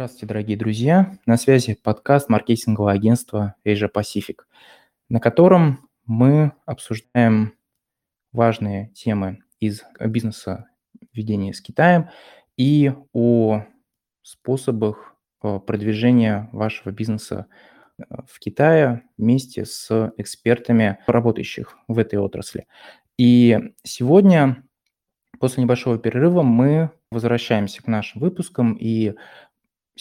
Здравствуйте, дорогие друзья! На связи подкаст маркетингового агентства Asia Pacific, на котором мы обсуждаем важные темы из бизнеса ведения с Китаем и о способах э, продвижения вашего бизнеса э, в Китае вместе с экспертами, работающих в этой отрасли. И сегодня, после небольшого перерыва, мы возвращаемся к нашим выпускам и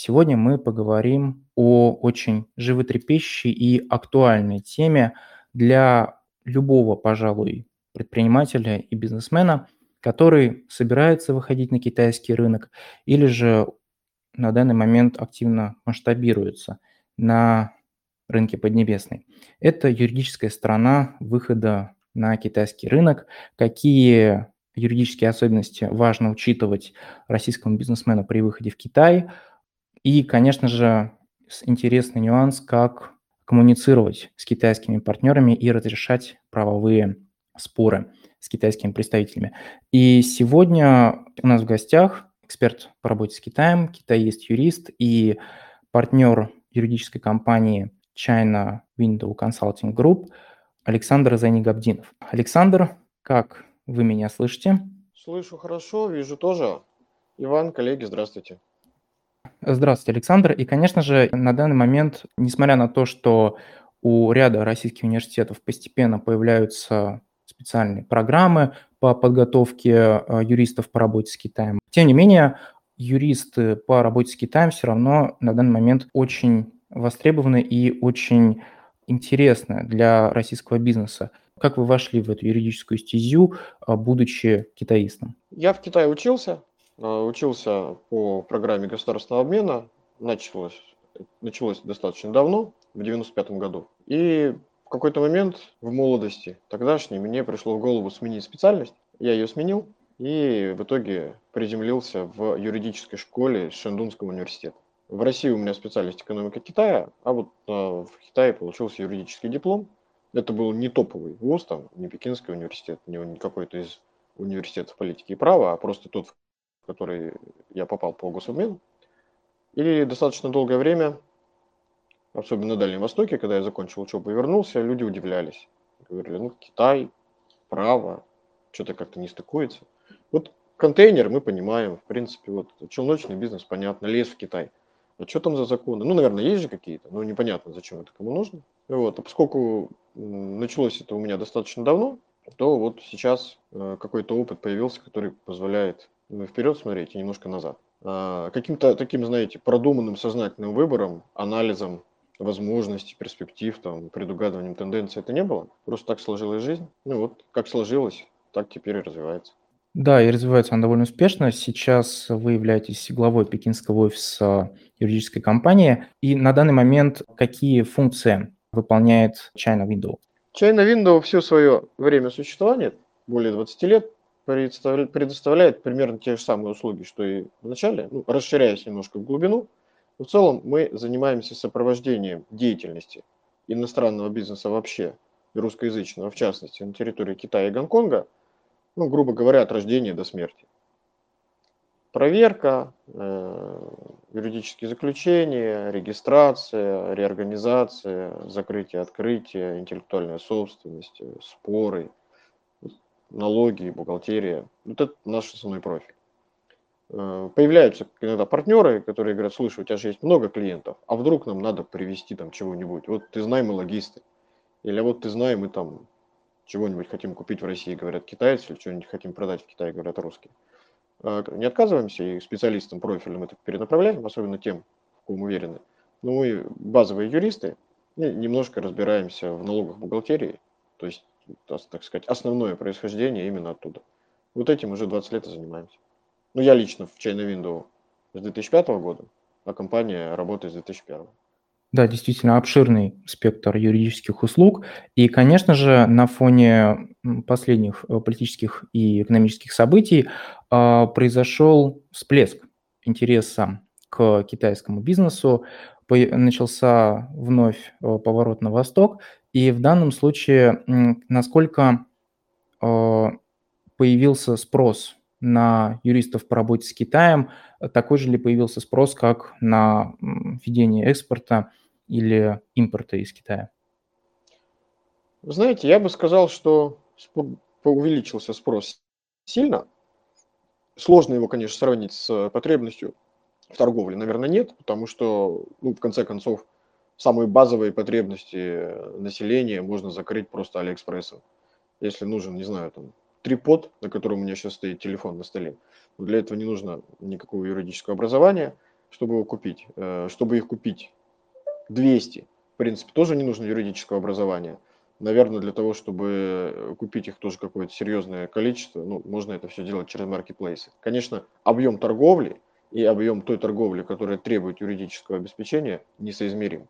Сегодня мы поговорим о очень животрепещущей и актуальной теме для любого, пожалуй, предпринимателя и бизнесмена, который собирается выходить на китайский рынок или же на данный момент активно масштабируется на рынке Поднебесной. Это юридическая сторона выхода на китайский рынок, какие юридические особенности важно учитывать российскому бизнесмену при выходе в Китай – и, конечно же, интересный нюанс, как коммуницировать с китайскими партнерами и разрешать правовые споры с китайскими представителями. И сегодня у нас в гостях эксперт по работе с Китаем, китаист-юрист и партнер юридической компании China Window Consulting Group Александр Зайнигабдинов. Александр, как вы меня слышите? Слышу хорошо, вижу тоже. Иван, коллеги, здравствуйте. Здравствуйте, Александр. И, конечно же, на данный момент, несмотря на то, что у ряда российских университетов постепенно появляются специальные программы по подготовке э, юристов по работе с Китаем, тем не менее, юристы по работе с Китаем все равно на данный момент очень востребованы и очень интересны для российского бизнеса. Как вы вошли в эту юридическую стезю, э, будучи китаистом? Я в Китае учился, учился по программе государственного обмена, началось, началось достаточно давно, в 95 году. И в какой-то момент в молодости тогдашней мне пришло в голову сменить специальность. Я ее сменил и в итоге приземлился в юридической школе Шендунского университета. В России у меня специальность экономика Китая, а вот э, в Китае получился юридический диплом. Это был не топовый вуз, там, не Пекинский университет, не какой-то из университетов политики и права, а просто тот, который я попал по гособмену. И достаточно долгое время, особенно на Дальнем Востоке, когда я закончил учебу и вернулся, люди удивлялись. Говорили, ну, Китай, право, что-то как-то не стыкуется. Вот контейнер мы понимаем, в принципе, вот челночный бизнес, понятно, лес в Китай. А что там за законы? Ну, наверное, есть же какие-то, но непонятно, зачем это кому нужно. Вот. А поскольку началось это у меня достаточно давно, то вот сейчас э, какой-то опыт появился, который позволяет вперед смотреть и немножко назад. А, каким-то таким, знаете, продуманным сознательным выбором, анализом возможностей, перспектив, там, предугадыванием тенденций это не было. Просто так сложилась жизнь. Ну вот, как сложилось, так теперь и развивается. Да, и развивается она довольно успешно. Сейчас вы являетесь главой пекинского офиса юридической компании. И на данный момент какие функции выполняет China Window? China Window все свое время существования, более 20 лет, предоставляет примерно те же самые услуги, что и в начале, ну, расширяясь немножко в глубину. в целом мы занимаемся сопровождением деятельности иностранного бизнеса вообще, и русскоязычного в частности, на территории Китая и Гонконга, ну, грубо говоря, от рождения до смерти. Проверка, э, юридические заключения, регистрация, реорганизация, закрытие, открытие, интеллектуальная собственность, споры – налоги, бухгалтерия. Вот это наш основной профиль. Э, появляются иногда партнеры, которые говорят, слушай, у тебя же есть много клиентов, а вдруг нам надо привести там чего-нибудь. Вот ты знай, мы логисты. Или вот ты знай, мы там чего-нибудь хотим купить в России, говорят китайцы, или что-нибудь хотим продать в Китае, говорят русские. Э, не отказываемся и специалистам профильным это перенаправляем, особенно тем, в ком уверены. Но мы базовые юристы, немножко разбираемся в налогах бухгалтерии, то есть так сказать, основное происхождение именно оттуда. Вот этим уже 20 лет и занимаемся. Ну, я лично в China Window с 2005 года, а компания работает с 2001. Да, действительно обширный спектр юридических услуг. И, конечно же, на фоне последних э, политических и экономических событий э, произошел всплеск интереса к китайскому бизнесу, начался вновь э, поворот на восток, и в данном случае насколько э, появился спрос на юристов по работе с Китаем, такой же ли появился спрос, как на ведение экспорта или импорта из Китая? Вы знаете, я бы сказал, что увеличился спрос сильно. Сложно его, конечно, сравнить с потребностью в торговле, наверное, нет, потому что, ну, в конце концов, самые базовые потребности населения можно закрыть просто Алиэкспрессом. Если нужен, не знаю, там, трипод, на котором у меня сейчас стоит телефон на столе, для этого не нужно никакого юридического образования, чтобы его купить. Э, чтобы их купить 200, в принципе, тоже не нужно юридического образования. Наверное, для того, чтобы купить их тоже какое-то серьезное количество, ну, можно это все делать через маркетплейсы. Конечно, объем торговли и объем той торговли, которая требует юридического обеспечения, несоизмерим.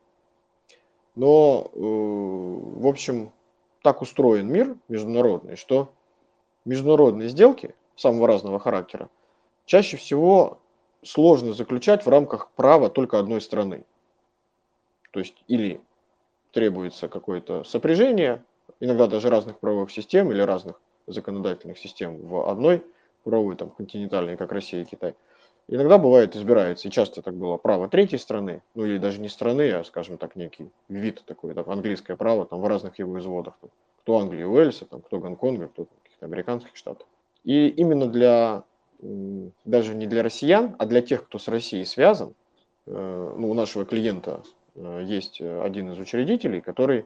Но, э, в общем, так устроен мир международный, что международные сделки самого разного характера чаще всего сложно заключать в рамках права только одной страны. То есть или требуется какое-то сопряжение, иногда даже разных правовых систем или разных законодательных систем в одной правовой, там, континентальной, как Россия и Китай. Иногда бывает избирается, и часто так было, право третьей страны, ну или даже не страны, а, скажем так, некий вид такой, там, английское право, там, в разных его изводах. Там, кто Англии, Уэльса, там, кто Гонконга, кто каких-то американских штатов. И именно для, даже не для россиян, а для тех, кто с Россией связан, э, ну, у нашего клиента Э, есть э, один из учредителей, который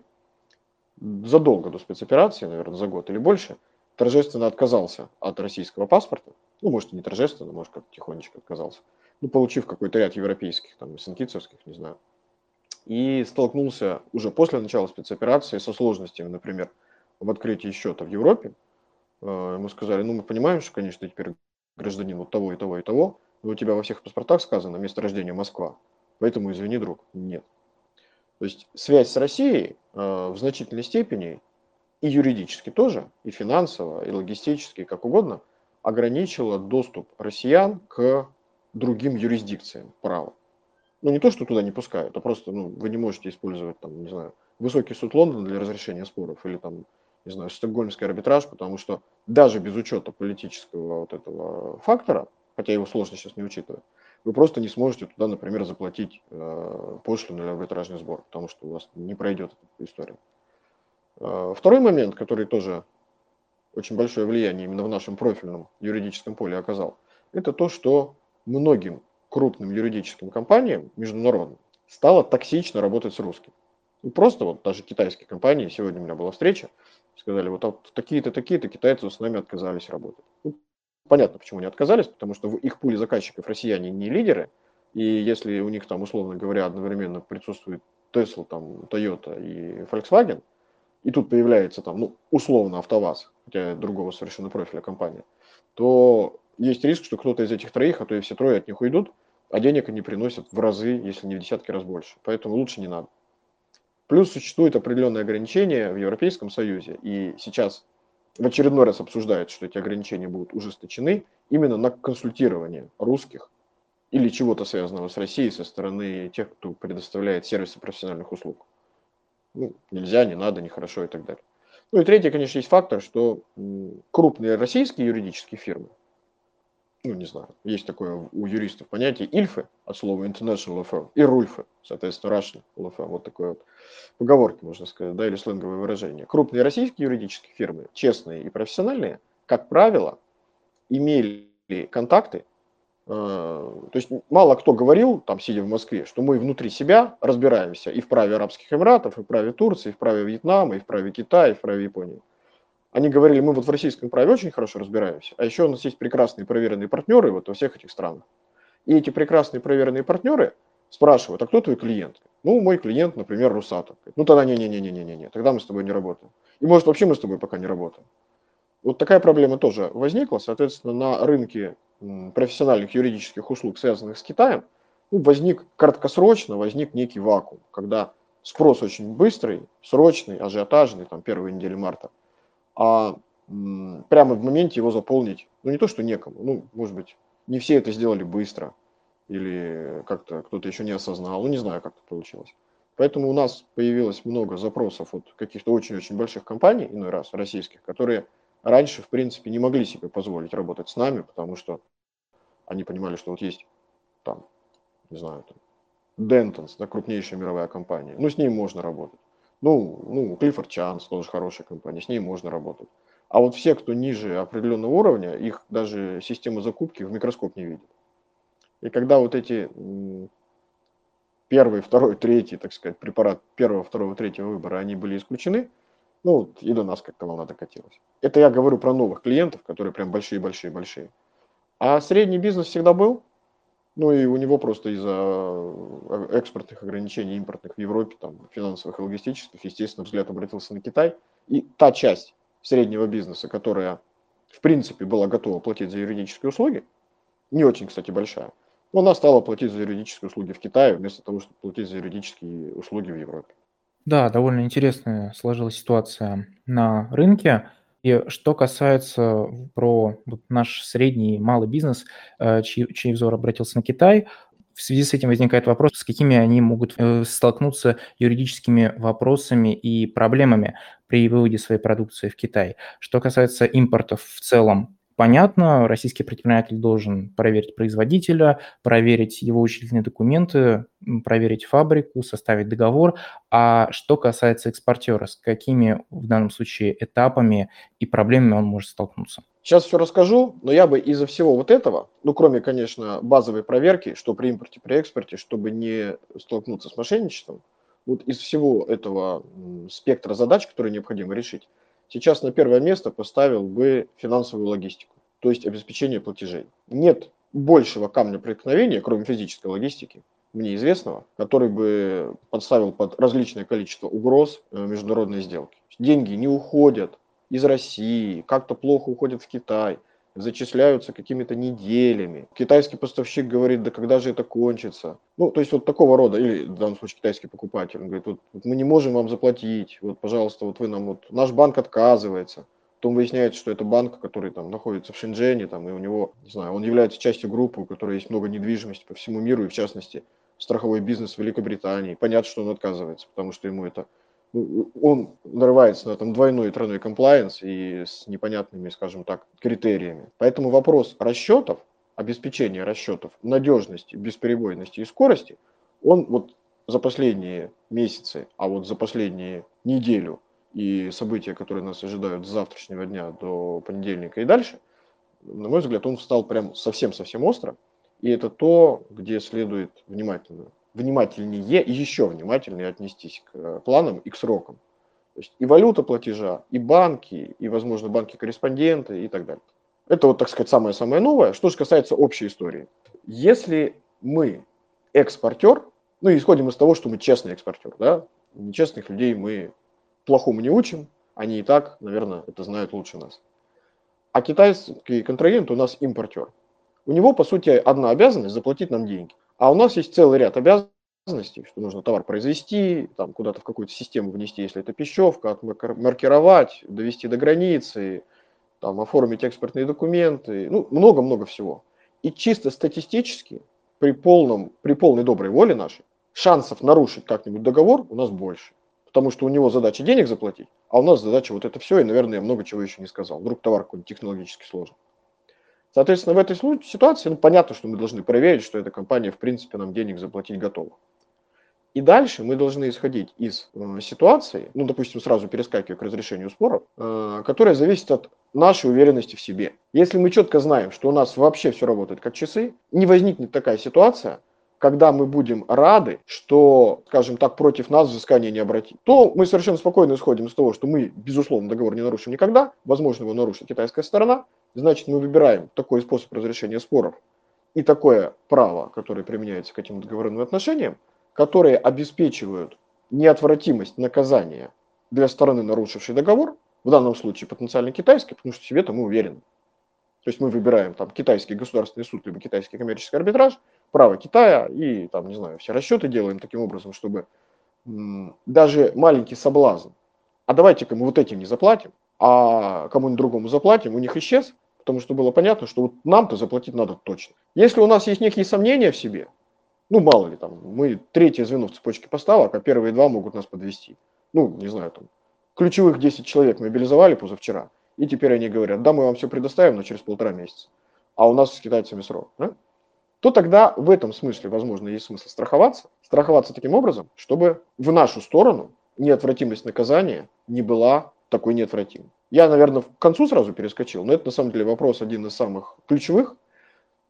задолго до спецоперации, наверное, за год или больше, торжественно отказался от российского паспорта. Ну, может, и не торжественно, может, как тихонечко отказался. Ну, получив какой-то ряд европейских, там, сенкицевских, не знаю. И столкнулся уже после начала спецоперации со сложностями, например, в открытии счета в Европе. Э, ему сказали, ну, мы понимаем, что, конечно, теперь гражданин вот того и того и того, но у тебя во всех паспортах сказано место рождения Москва. Поэтому, извини, друг, нет. То есть связь с Россией э, в значительной степени и юридически тоже, и финансово, и логистически, как угодно, ограничила доступ россиян к другим юрисдикциям права. Ну, не то, что туда не пускают, а просто ну, вы не можете использовать, там, не знаю, высокий суд Лондона для разрешения споров или там, не знаю, стокгольмский арбитраж, потому что даже без учета политического вот этого фактора, хотя его сложно сейчас не учитывать, вы просто не сможете туда, например, заплатить э, пошлину или арбитражный сбор, потому что у вас не пройдет эта история. Э, второй момент, который тоже очень большое влияние именно в нашем профильном юридическом поле оказал, это то, что многим крупным юридическим компаниям международным стало токсично работать с русским. И просто вот даже китайские компании, сегодня у меня была встреча, сказали, вот такие-то, такие-то китайцы с нами отказались работать. Ну, Понятно, почему они отказались, потому что в их пуле заказчиков россияне не лидеры, и если у них там, условно говоря, одновременно присутствует Tesla, там, Toyota и Volkswagen, и тут появляется там, ну, условно, АвтоВАЗ, хотя другого совершенно профиля компания, то есть риск, что кто-то из этих троих, а то и все трое от них уйдут, а денег они приносят в разы, если не в десятки раз больше. Поэтому лучше не надо. Плюс существует определенные ограничения в Европейском Союзе, и сейчас в очередной раз обсуждают, что эти ограничения будут ужесточены именно на консультирование русских или чего-то связанного с Россией со стороны тех, кто предоставляет сервисы профессиональных услуг. Ну, нельзя, не надо, нехорошо и так далее. Ну и третий, конечно, есть фактор, что крупные российские юридические фирмы, ну, не знаю, есть такое у юристов понятие ильфы от слова international law firm и рульфы, соответственно, Russian law firm, вот такое вот поговорки, можно сказать, да, или сленговое выражение. Крупные российские юридические фирмы, честные и профессиональные, как правило, имели контакты, то есть мало кто говорил, там, сидя в Москве, что мы внутри себя разбираемся и в праве Арабских Эмиратов, и в праве Турции, и в праве Вьетнама, и в праве Китая, и в праве Японии. Они говорили, мы вот в российском праве очень хорошо разбираемся, а еще у нас есть прекрасные проверенные партнеры вот во всех этих странах. И эти прекрасные проверенные партнеры спрашивают, а кто твой клиент? Ну, мой клиент, например, Русатов. Ну, тогда не-не-не-не-не-не, тогда мы с тобой не работаем. И может вообще мы с тобой пока не работаем. Вот такая проблема тоже возникла. Соответственно, на рынке профессиональных юридических услуг, связанных с Китаем, ну, возник краткосрочно, возник некий вакуум, когда спрос очень быстрый, срочный, ажиотажный, там, первые недели марта – а прямо в моменте его заполнить, ну не то, что некому, ну, может быть, не все это сделали быстро, или как-то кто-то еще не осознал, ну не знаю, как это получилось. Поэтому у нас появилось много запросов от каких-то очень-очень больших компаний, иной раз, российских, которые раньше, в принципе, не могли себе позволить работать с нами, потому что они понимали, что вот есть там, не знаю, там, Dentons, да, крупнейшая мировая компания, ну, с ней можно работать. Ну, ну, Clifford Chance, тоже хорошая компания, с ней можно работать. А вот все, кто ниже определенного уровня, их даже система закупки в микроскоп не видит. И когда вот эти первый, второй, третий, так сказать, препарат первого, второго, третьего выбора, они были исключены, ну, и до нас как-то волна докатилась. Это я говорю про новых клиентов, которые прям большие-большие-большие. А средний бизнес всегда был, ну и у него просто из-за э, экспортных ограничений импортных в Европе, там, финансовых и логистических, естественно, взгляд обратился на Китай. И та часть среднего бизнеса, которая, в принципе, была готова платить за юридические услуги, не очень, кстати, большая, она стала платить за юридические услуги в Китае, вместо того, чтобы платить за юридические услуги в Европе. Да, довольно интересная сложилась ситуация на рынке. И что касается про вот наш средний малый бизнес, э, чей, чей взор обратился на Китай, в связи с этим возникает вопрос, с какими они могут э, столкнуться юридическими вопросами и проблемами при выводе своей продукции в Китай. Что касается импортов в целом, Понятно, российский предприниматель должен проверить производителя, проверить его учредительные документы, проверить фабрику, составить договор. А что касается экспортера, с какими в данном случае этапами и проблемами он может столкнуться? Сейчас все расскажу, но я бы из-за всего вот этого, ну кроме, конечно, базовой проверки, что при импорте, при экспорте, чтобы не столкнуться с мошенничеством, вот из всего этого спектра задач, которые необходимо решить, сейчас на первое место поставил бы финансовую логистику, то есть обеспечение платежей. Нет большего камня преткновения, кроме физической логистики, мне известного, который бы подставил под различное количество угроз э, международные сделки. Деньги не уходят из России, как-то плохо уходят в Китай – зачисляются какими-то неделями. Китайский поставщик говорит, да когда же это кончится? Ну, то есть вот такого рода, или в данном случае китайский покупатель, он говорит, вот, вот мы не можем вам заплатить, вот, пожалуйста, вот вы нам, вот, наш банк отказывается. Потом выясняется, что это банк, который там находится в Шэньчжэне, там, и у него, не знаю, он является частью группы, у которой есть много недвижимости по всему миру, и в частности, страховой бизнес Великобритании. Понятно, что он отказывается, потому что ему это он нарывается на там двойной и тройной комплайенс и с непонятными, скажем так, критериями. Поэтому вопрос расчетов, обеспечения расчетов, надежности, бесперебойности и скорости, он вот за последние месяцы, а вот за последние неделю и события, которые нас ожидают с завтрашнего дня до понедельника и дальше, на мой взгляд, он встал прям совсем-совсем остро. И это то, где следует внимательно внимательнее и еще внимательнее отнестись к э, планам и к срокам. То есть и валюта платежа, и банки, и, возможно, банки-корреспонденты и так далее. Это вот, так сказать, самое-самое новое. Что же касается общей истории. Если мы экспортер, ну, исходим из того, что мы честный экспортер, да, нечестных людей мы плохому не учим, они и так, наверное, это знают лучше нас. А китайский контрагент у нас импортер. У него, по сути, одна обязанность заплатить нам деньги. А у нас есть целый ряд обязанностей, что нужно товар произвести, там куда-то в какую-то систему внести, если это пищевка, маркировать, довести до границы, там, оформить экспортные документы, ну, много-много всего. И чисто статистически, при, полном, при полной доброй воле нашей, шансов нарушить как-нибудь договор у нас больше. Потому что у него задача денег заплатить, а у нас задача вот это все, и, наверное, я много чего еще не сказал. Вдруг товар какой-то технологически сложный. Соответственно, в этой ситуации ну, понятно, что мы должны проверить, что эта компания, в принципе, нам денег заплатить готова. И дальше мы должны исходить из э, ситуации, ну, допустим, сразу перескакивая к разрешению споров, э, которая зависит от нашей уверенности в себе. Если мы четко знаем, что у нас вообще все работает как часы, не возникнет такая ситуация, когда мы будем рады, что, скажем так, против нас взыскание не обратить, то мы совершенно спокойно исходим из того, что мы, безусловно, договор не нарушим никогда, возможно, его нарушит китайская сторона, Значит, мы выбираем такой способ разрешения споров и такое право, которое применяется к этим договорным отношениям, которые обеспечивают неотвратимость наказания для стороны, нарушившей договор, в данном случае потенциально китайской, потому что себе-то мы уверены. То есть мы выбираем там китайский государственный суд, либо китайский коммерческий арбитраж, право Китая и там, не знаю, все расчеты делаем таким образом, чтобы м, даже маленький соблазн, а давайте-ка мы вот этим не заплатим, а кому-нибудь другому заплатим, у них исчез, потому что было понятно, что вот нам-то заплатить надо точно. Если у нас есть некие сомнения в себе, ну, мало ли, там, мы третье звено в цепочке поставок, а первые два могут нас подвести. Ну, не знаю, там, ключевых 10 человек мобилизовали позавчера, и теперь они говорят, да, мы вам все предоставим, но через полтора месяца, а у нас с китайцами срок, да? то тогда в этом смысле, возможно, есть смысл страховаться, страховаться таким образом, чтобы в нашу сторону неотвратимость наказания не была такой неотвратимой. Я, наверное, к концу сразу перескочил, но это на самом деле вопрос один из самых ключевых.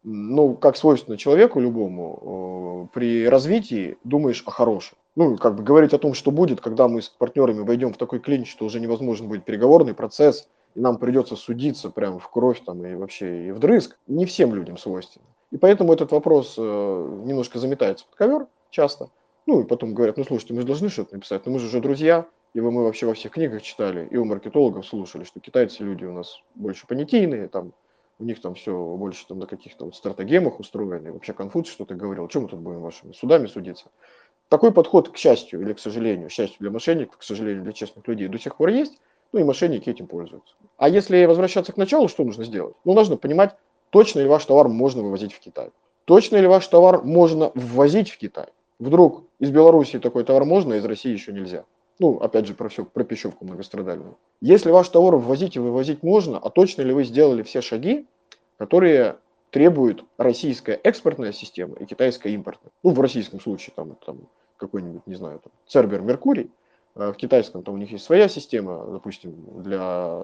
Ну, как свойственно человеку любому, при развитии думаешь о хорошем. Ну, как бы говорить о том, что будет, когда мы с партнерами войдем в такой клинч, что уже невозможно будет переговорный процесс, и нам придется судиться прямо в кровь там и вообще и вдрызг, не всем людям свойственно. И поэтому этот вопрос э, немножко заметается под ковер часто. Ну и потом говорят, ну слушайте, мы же должны что-то написать, но мы же уже друзья, и мы вообще во всех книгах читали, и у маркетологов слушали, что китайцы люди у нас больше понятийные, там, у них там все больше там на каких-то вот стратегемах устроены. Вообще Конфуций что-то говорил, чем мы тут будем вашими судами судиться? Такой подход, к счастью или к сожалению, счастью для мошенников, к сожалению для честных людей, до сих пор есть, ну и мошенники этим пользуются. А если возвращаться к началу, что нужно сделать? Ну, нужно понимать, точно ли ваш товар можно вывозить в Китай. Точно ли ваш товар можно ввозить в Китай. Вдруг из Беларуси такой товар можно, а из России еще нельзя. Ну, опять же, про, все, про пищевку многострадальную. Если ваш товар ввозить и вывозить можно, а точно ли вы сделали все шаги, которые требуют российская экспортная система и китайская импортная. Ну, в российском случае там, там какой-нибудь, не знаю, там, Цербер Меркурий, а в китайском там у них есть своя система, допустим, для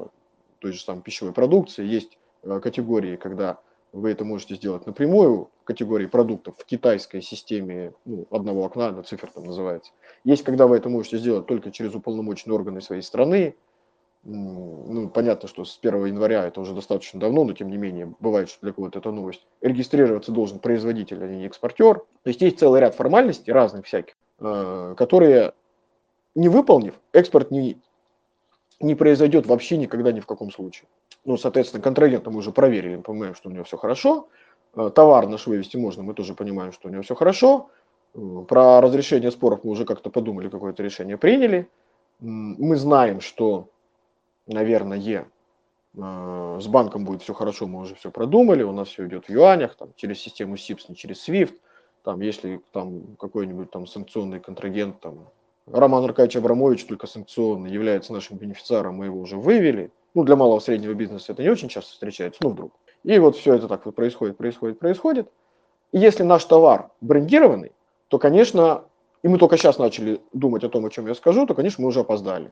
той же самой пищевой продукции, есть э, категории, когда вы это можете сделать напрямую в категории продуктов в китайской системе ну, одного окна, на цифр там называется. Есть, когда вы это можете сделать только через уполномоченные органы своей страны. Ну, понятно, что с 1 января это уже достаточно давно, но тем не менее бывает, что для кого-то это новость. Регистрироваться должен производитель, а не экспортер. То есть есть целый ряд формальностей разных всяких, э, которые не выполнив, экспорт не, не произойдет вообще никогда ни в каком случае. Ну, соответственно, контрагента мы уже проверили, понимаем, что у него все хорошо. Э, товар наш вывести можно, мы тоже понимаем, что у него все хорошо. Э, про разрешение споров мы уже как-то подумали, какое-то решение приняли. Мы знаем, что, наверное, э, с банком будет все хорошо, мы уже все продумали, у нас все идет в юанях, там, через систему SIPS, не через SWIFT. Там, если там какой-нибудь там санкционный контрагент там, Роман Аркадьевич Абрамович, только санкционный, является нашим бенефициаром, мы его уже вывели. Ну, для малого среднего бизнеса это не очень часто встречается, ну, вдруг. И вот все это так вот происходит, происходит, происходит. И если наш товар брендированный, то, конечно, и мы только сейчас начали думать о том, о чем я скажу, то, конечно, мы уже опоздали.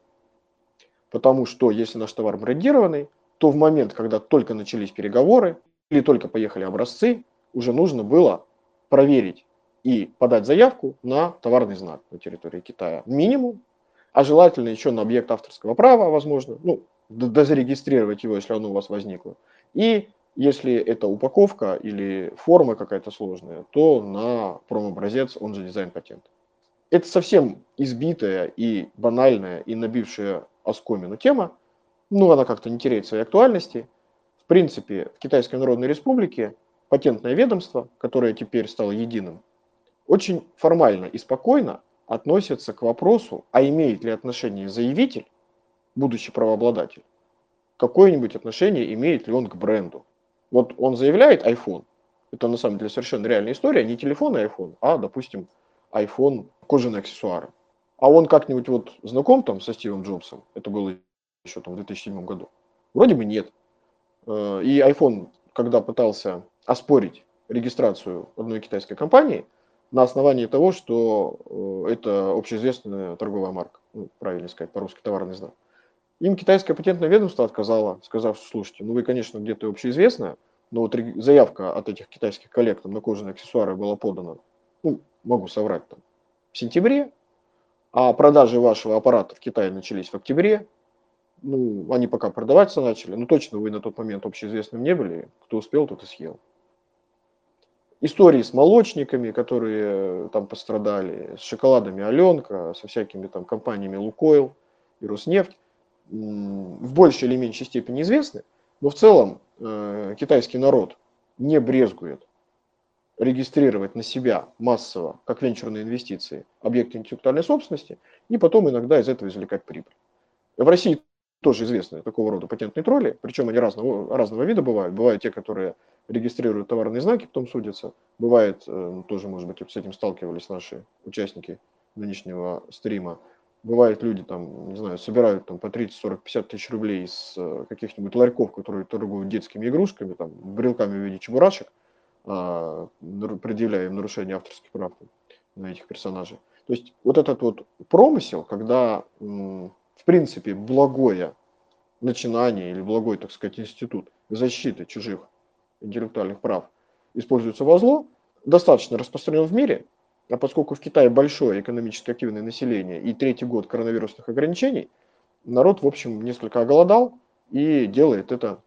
Потому что если наш товар брендированный, то в момент, когда только начались переговоры или только поехали образцы, уже нужно было проверить и подать заявку на товарный знак на территории Китая. Минимум, а желательно еще на объект авторского права, возможно, ну, дозарегистрировать его, если оно у вас возникло. И если это упаковка или форма какая-то сложная, то на промобразец, он же дизайн-патент. Это совсем избитая и банальная, и набившая оскомину тема, но она как-то не теряет своей актуальности. В принципе, в Китайской Народной Республике патентное ведомство, которое теперь стало единым, очень формально и спокойно относится к вопросу, а имеет ли отношение заявитель, будущий правообладатель, какое-нибудь отношение имеет ли он к бренду. Вот он заявляет iPhone, это на самом деле совершенно реальная история, не телефон и iPhone, а, допустим, iPhone кожаные аксессуары. А он как-нибудь вот знаком там со Стивом Джобсом, это было еще там в 2007 году? Вроде бы нет. Э, и iPhone, когда пытался оспорить регистрацию одной китайской компании – на основании того, что э, это общеизвестная торговая марка, ну, правильно сказать, по-русски товарный знак. Им китайское патентное ведомство отказало, сказав, слушайте, ну вы, конечно, где-то общеизвестная, но вот заявка от этих китайских коллег на кожаные аксессуары была подана, ну, могу соврать, там, в сентябре, а продажи вашего аппарата в Китае начались в октябре, ну, они пока продаваться начали, но точно вы на тот момент общеизвестным не были, кто успел, тот и съел истории с молочниками, которые э, там пострадали, с шоколадами Аленка, со всякими там компаниями Лукойл и Роснефть, в большей или меньшей степени известны, но в целом э, китайский народ не брезгует регистрировать на себя массово, как венчурные инвестиции, объекты интеллектуальной собственности, и потом иногда из этого извлекать прибыль. В России тоже известны такого рода патентные тролли, причем они разного, разного вида бывают. Бывают те, которые регистрируют товарные знаки, потом судятся. Бывает, э, тоже, может быть, с этим сталкивались наши участники нынешнего стрима, Бывает, люди там, не знаю, собирают там по 30, 40, 50 тысяч рублей с э, каких-нибудь ларьков, которые торгуют детскими игрушками, там, брелками в виде чебурашек, а, предъявляя им нарушение авторских прав на этих персонажей. То есть вот этот вот промысел, когда, в принципе, благое начинание или благой, так сказать, институт защиты чужих интеллектуальных прав используется во зло, достаточно распространен в мире, а поскольку в Китае большое экономически активное население и третий год коронавирусных ограничений, народ, в общем, несколько оголодал и делает это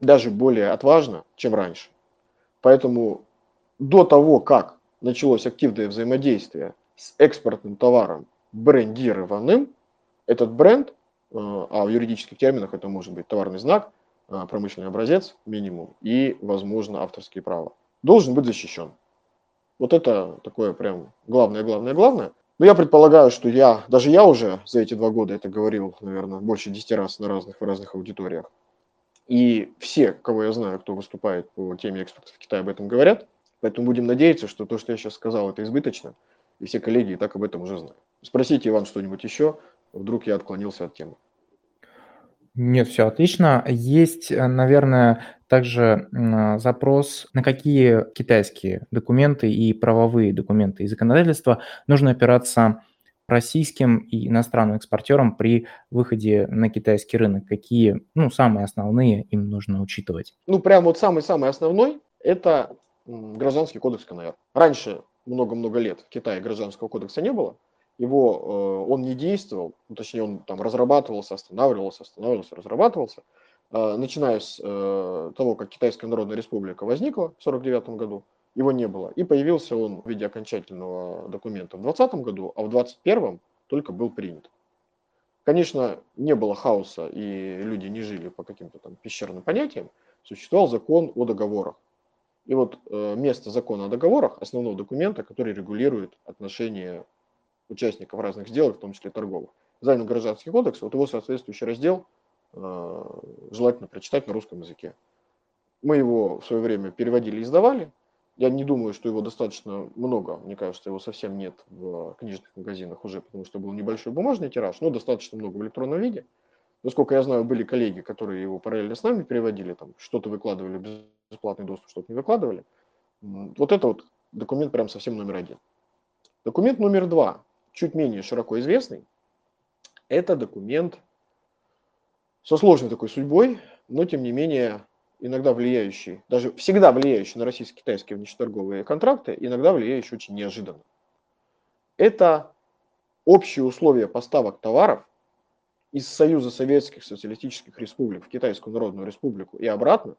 даже более отважно, чем раньше. Поэтому до того, как началось активное взаимодействие с экспортным товаром брендированным, этот бренд, э, а в юридических терминах это может быть товарный знак, э, промышленный образец минимум и, возможно, авторские права, должен быть защищен. Вот это такое прям главное, главное, главное. Но я предполагаю, что я, даже я уже за эти два года это говорил, наверное, больше 10 раз на разных, в разных аудиториях. И все, кого я знаю, кто выступает по теме экспорта в Китай, об этом говорят. Поэтому будем надеяться, что то, что я сейчас сказал, это избыточно, и все коллеги и так об этом уже знают. Спросите, Иван, что-нибудь еще, вдруг я отклонился от темы. Нет, все отлично. Есть, э, наверное, также запрос, на какие китайские документы и правовые документы и законодательства нужно опираться российским и иностранным экспортерам при выходе на китайский рынок? Какие, ну, самые основные им нужно учитывать? Ну, прям вот самый-самый основной – это гражданский кодекс КНР. Раньше, много-много лет, в Китае гражданского кодекса не было, его, э, он не действовал, ну, точнее, он там разрабатывался, останавливался, останавливался, разрабатывался, э, начиная с э, того, как Китайская Народная Республика возникла в 1949 году, его не было. И появился он в виде окончательного документа в 2020 году, а в 2021 только был принят. Конечно, не было хаоса, и люди не жили по каким-то там пещерным понятиям. Существовал закон о договорах. И вот э, место закона о договорах, основного документа, который регулирует отношения участников разных сделок, в том числе торговых. Займем гражданский кодекс, вот его соответствующий раздел э, желательно прочитать на русском языке. Мы его в свое время переводили и издавали, я не думаю, что его достаточно много. Мне кажется, его совсем нет в книжных магазинах уже, потому что был небольшой бумажный тираж, но достаточно много в электронном виде. Насколько я знаю, были коллеги, которые его параллельно с нами переводили, там что-то выкладывали бесплатный доступ, что-то не выкладывали. Вот это вот документ прям совсем номер один. Документ номер два, чуть менее широко известный, это документ со сложной такой судьбой, но тем не менее иногда влияющий, даже всегда влияющий на российско-китайские внешнеторговые контракты, иногда влияющий очень неожиданно. Это общие условия поставок товаров из Союза Советских Социалистических Республик в Китайскую Народную Республику и обратно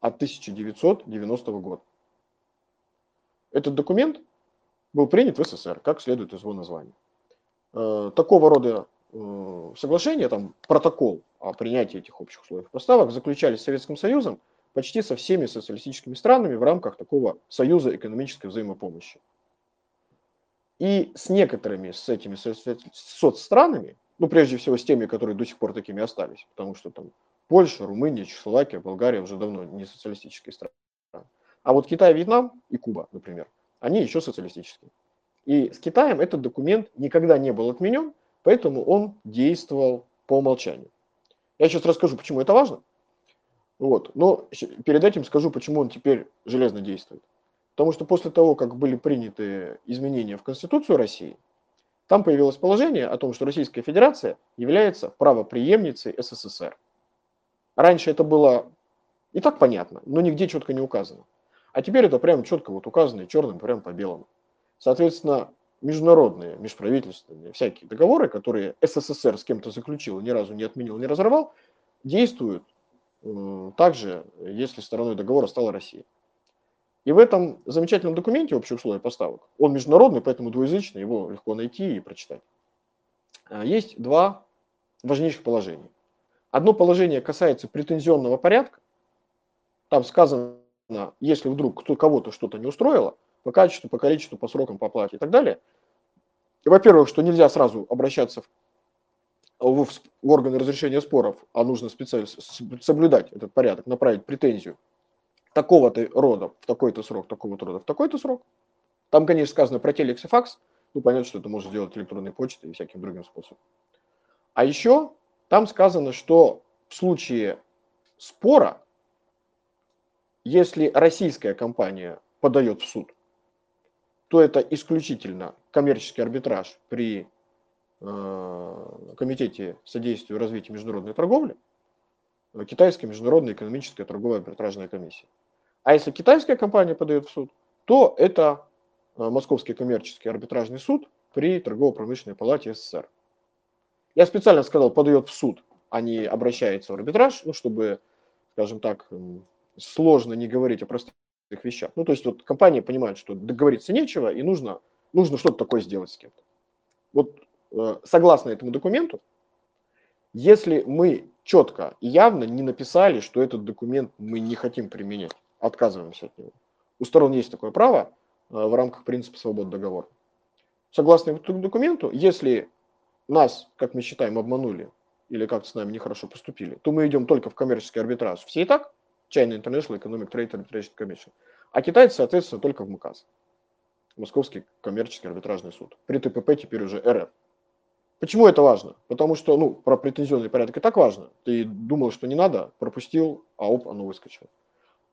от 1990 года. Этот документ был принят в СССР, как следует из его названия. Э, такого рода э, соглашения, там протокол о принятии этих общих условий поставок заключались с Советским Союзом почти со всеми социалистическими странами в рамках такого союза экономической взаимопомощи. И с некоторыми с этими соцстранами, ну прежде всего с теми, которые до сих пор такими остались, потому что там Польша, Румыния, Чехословакия, Болгария уже давно не социалистические страны. А вот Китай, Вьетнам и Куба, например, они еще социалистические. И с Китаем этот документ никогда не был отменен, поэтому он действовал по умолчанию. Я сейчас расскажу, почему это важно. Вот. Но перед этим скажу, почему он теперь железно действует. Потому что после того, как были приняты изменения в Конституцию России, там появилось положение о том, что Российская Федерация является правоприемницей СССР. Раньше это было и так понятно, но нигде четко не указано. А теперь это прям четко вот указано черным прям по белому. Соответственно, международные, межправительственные всякие договоры, которые СССР с кем-то заключил, ни разу не отменил, не разорвал, действуют э, также, если стороной договора стала Россия. И в этом замечательном документе общих условий поставок, он международный, поэтому двуязычный, его легко найти и прочитать, а, есть два важнейших положения. Одно положение касается претензионного порядка. Там сказано, если вдруг кого-то что-то не устроило, по качеству, по количеству, по срокам, по оплате и так далее. Во-первых, что нельзя сразу обращаться в, в органы разрешения споров, а нужно специально соблюдать этот порядок, направить претензию такого-то рода в такой-то срок, такого-то рода в такой-то срок. Там, конечно, сказано про телекс и факс, Ну, понятно, что это можно сделать электронной почтой и всяким другим способом. А еще там сказано, что в случае спора, если российская компания подает в суд, то это исключительно коммерческий арбитраж при э, Комитете содействия и развития международной торговли, э, Китайская международная экономическая торговая арбитражная комиссия. А если китайская компания подает в суд, то это э, Московский коммерческий арбитражный суд при торгово-промышленной палате СССР. Я специально сказал, подает в суд, а не обращается в арбитраж, ну, чтобы, скажем так, сложно не говорить о простых вещах. Ну, то есть вот компания понимает, что договориться нечего, и нужно, нужно что-то такое сделать с кем-то. Вот э, согласно этому документу, если мы четко и явно не написали, что этот документ мы не хотим применять, отказываемся от него, у сторон есть такое право э, в рамках принципа свободы договора. Согласно этому документу, если нас, как мы считаем, обманули или как-то с нами нехорошо поступили, то мы идем только в коммерческий арбитраж. Все и так, China International Economic Trade Arbitration Commission. А китайцы, соответственно, только в МКАС. Московский коммерческий арбитражный суд. При ТПП теперь уже РФ. Почему это важно? Потому что, ну, про претензионный порядок и так важно. Ты думал, что не надо, пропустил, а оп, оно выскочило.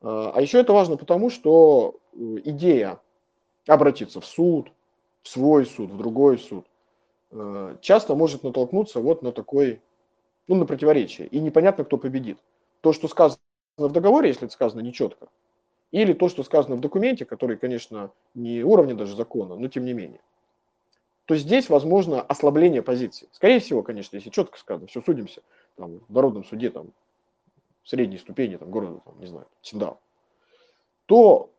А, а еще это важно потому, что э, идея обратиться в суд, в свой суд, в другой суд, э, часто может натолкнуться вот на такой, ну, на противоречие. И непонятно, кто победит. То, что сказано в договоре, если это сказано нечетко, или то, что сказано в документе, который, конечно, не уровня даже закона, но тем не менее, то здесь возможно ослабление позиции. Скорее всего, конечно, если четко сказано, все судимся там, в народном суде там, средней ступени там, города, там, не знаю, Синдау, то,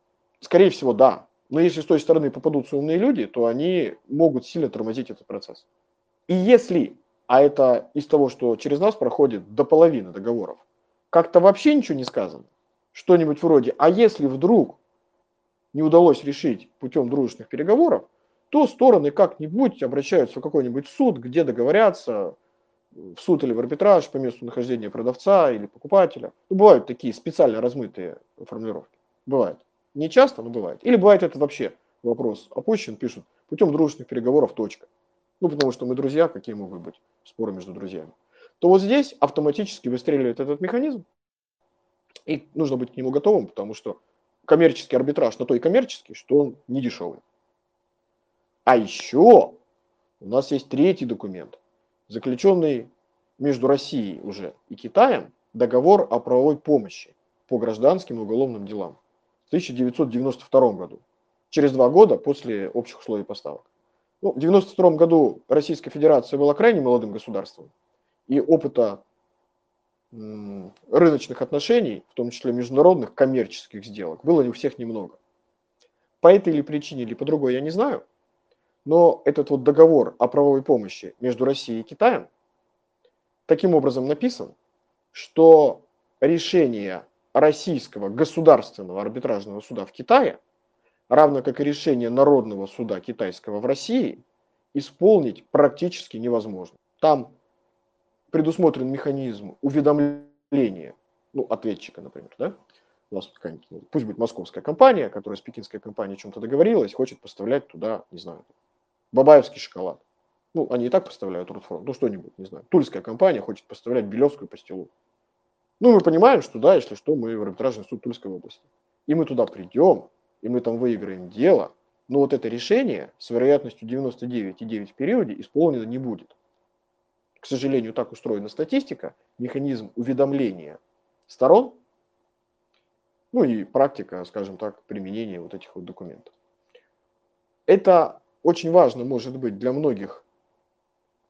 скорее всего, да. Но если с той стороны попадутся умные люди, то они могут сильно тормозить этот процесс. И если, а это из того, что через нас проходит до половины договоров, как-то вообще ничего не сказано. Что-нибудь вроде, а если вдруг не удалось решить путем дружественных переговоров, то стороны как-нибудь обращаются в какой-нибудь суд, где договорятся, в суд или в арбитраж по месту нахождения продавца или покупателя. Ну, бывают такие специально размытые формулировки. Бывает. Не часто, но бывает. Или бывает это вообще вопрос опущен, пишут, путем дружественных переговоров, точка. Ну, потому что мы друзья, какие могут быть споры между друзьями то вот здесь автоматически выстреливает этот механизм, и нужно быть к нему готовым, потому что коммерческий арбитраж на то и коммерческий, что он не дешевый. А еще у нас есть третий документ, заключенный между Россией уже и Китаем, договор о правовой помощи по гражданским и уголовным делам в 1992 году, через два года после общих условий поставок. Ну, в 1992 году Российская Федерация была крайне молодым государством, и опыта рыночных отношений, в том числе международных коммерческих сделок, было у всех немного. По этой или причине, или по другой, я не знаю. Но этот вот договор о правовой помощи между Россией и Китаем таким образом написан, что решение российского государственного арбитражного суда в Китае, равно как и решение Народного суда китайского в России, исполнить практически невозможно. Там предусмотрен механизм уведомления, ну, ответчика, например, да, у нас ну, пусть будет московская компания, которая с пекинской компанией о чем-то договорилась, хочет поставлять туда, не знаю, бабаевский шоколад. Ну, они и так поставляют Рудфронт, ну, что-нибудь, не знаю. Тульская компания хочет поставлять Белевскую пастилу. Ну, мы понимаем, что да, если что, мы в арбитражный суд Тульской области. И мы туда придем, и мы там выиграем дело, но вот это решение с вероятностью 99,9 в периоде исполнено не будет к сожалению, так устроена статистика, механизм уведомления сторон, ну и практика, скажем так, применения вот этих вот документов. Это очень важно может быть для многих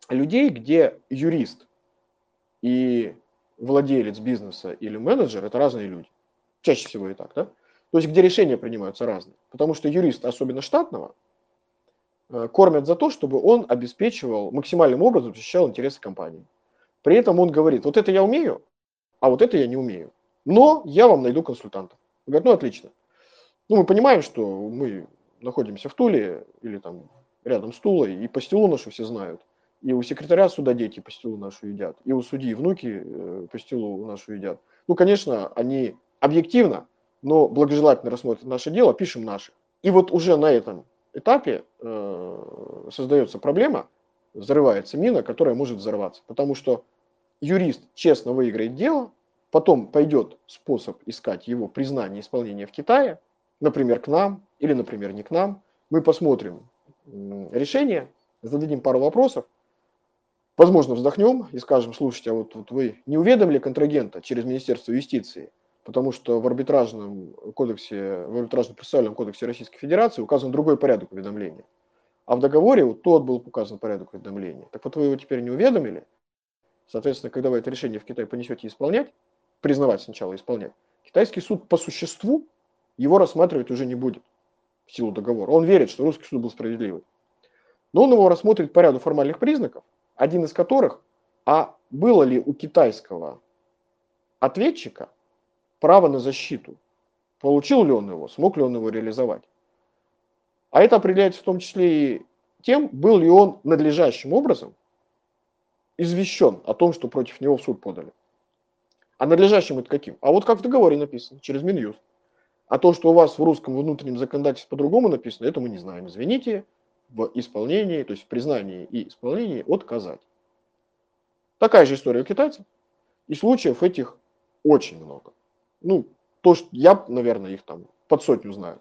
людей, где юрист и владелец бизнеса или менеджер – это разные люди. Чаще всего и так, да? То есть где решения принимаются разные. Потому что юрист, особенно штатного, кормят за то, чтобы он обеспечивал максимальным образом защищал интересы компании. При этом он говорит, вот это я умею, а вот это я не умею. Но я вам найду консультанта. Говорит, ну отлично. Ну мы понимаем, что мы находимся в Туле или там рядом с Тулой, и пастилу нашу все знают. И у секретаря суда дети пастилу нашу едят, и у судьи внуки э, пастилу нашу едят. Ну, конечно, они объективно, но благожелательно рассмотрят наше дело, пишем наши. И вот уже на этом этапе э, создается проблема, взрывается мина, которая может взорваться. Потому что юрист честно выиграет дело, потом пойдет способ искать его признание исполнения в Китае, например, к нам или, например, не к нам. Мы посмотрим решение, зададим пару вопросов, возможно, вздохнем и скажем, слушайте, а вот, вот вы не уведомили контрагента через Министерство юстиции, потому что в арбитражном кодексе, в арбитражном процессуальном кодексе Российской Федерации указан другой порядок уведомления. А в договоре вот тот был указан порядок уведомления. Так вот вы его теперь не уведомили. Соответственно, когда вы это решение в Китае понесете исполнять, признавать сначала исполнять, китайский суд по существу его рассматривать уже не будет в силу договора. Он верит, что русский суд был справедливый. Но он его рассмотрит по ряду формальных признаков, один из которых, а было ли у китайского ответчика право на защиту. Получил ли он его, смог ли он его реализовать. А это определяется в том числе и тем, был ли он надлежащим образом извещен о том, что против него в суд подали. А надлежащим это каким? А вот как в договоре написано, через Минюст. А то, что у вас в русском внутреннем законодательстве по-другому написано, это мы не знаем. Извините, в исполнении, то есть в признании и исполнении отказать. Такая же история у китайцев. И случаев этих очень много ну, то, что я, наверное, их там под сотню знаю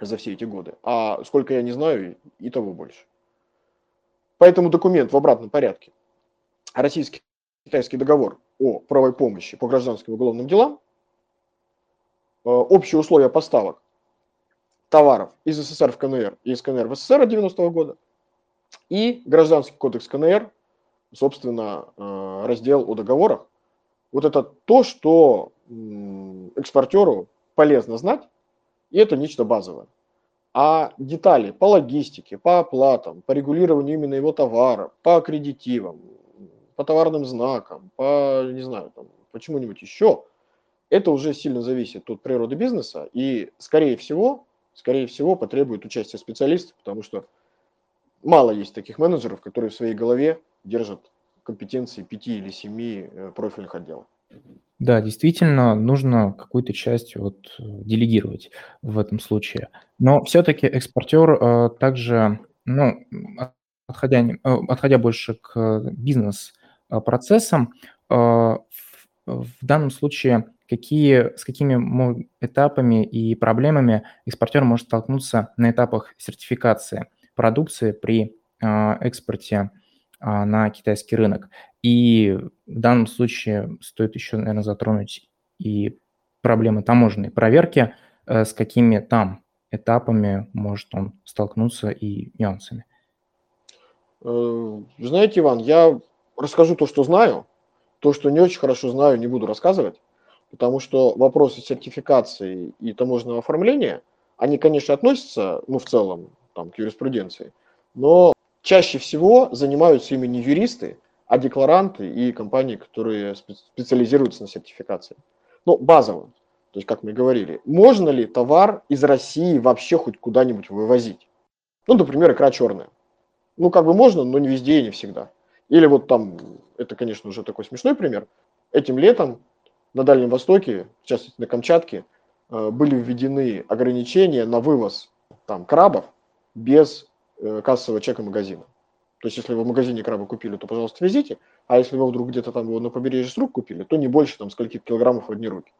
за все эти годы. А сколько я не знаю, и, того больше. Поэтому документ в обратном порядке. Российский китайский договор о правовой помощи по гражданским и уголовным делам, э, общие условия поставок товаров из СССР в КНР и из КНР в СССР 90-го года и Гражданский кодекс КНР, собственно, э, раздел о договорах. Вот это то, что экспортеру полезно знать, и это нечто базовое. А детали по логистике, по оплатам, по регулированию именно его товара, по аккредитивам, по товарным знакам, по, не знаю, там, почему-нибудь еще, это уже сильно зависит от природы бизнеса и, скорее всего, скорее всего, потребует участия специалистов, потому что мало есть таких менеджеров, которые в своей голове держат компетенции пяти или семи э, профильных отделов. Да, действительно, нужно какую-то часть вот э, делегировать в этом случае. Но все-таки экспортер э, также, ну, отходя, э, отходя больше к бизнес-процессам, э, в, в данном случае какие, с какими этапами и проблемами экспортер может столкнуться на этапах сертификации продукции при э, экспорте на китайский рынок. И в данном случае стоит еще, наверное, затронуть и проблемы таможенной проверки, э, с какими там этапами может он столкнуться и нюансами. Э, знаете, Иван, я расскажу то, что знаю. То, что не очень хорошо знаю, не буду рассказывать, потому что вопросы сертификации и таможенного оформления, они, конечно, относятся, ну, в целом, там, к юриспруденции, но чаще всего занимаются именно юристы, а декларанты и компании, которые специализируются на сертификации. Ну, базово. То есть, как мы говорили, можно ли товар из России вообще хоть куда-нибудь вывозить? Ну, например, икра черная. Ну, как бы можно, но не везде и не всегда. Или вот там, это, конечно, уже такой смешной пример. Этим летом на Дальнем Востоке, в частности на Камчатке, э, были введены ограничения на вывоз там крабов без кассового чека магазина. То есть, если вы в магазине краба купили, то, пожалуйста, везите. А если вы вдруг где-то там его на побережье с рук купили, то не больше там скольких килограммов в одни руки.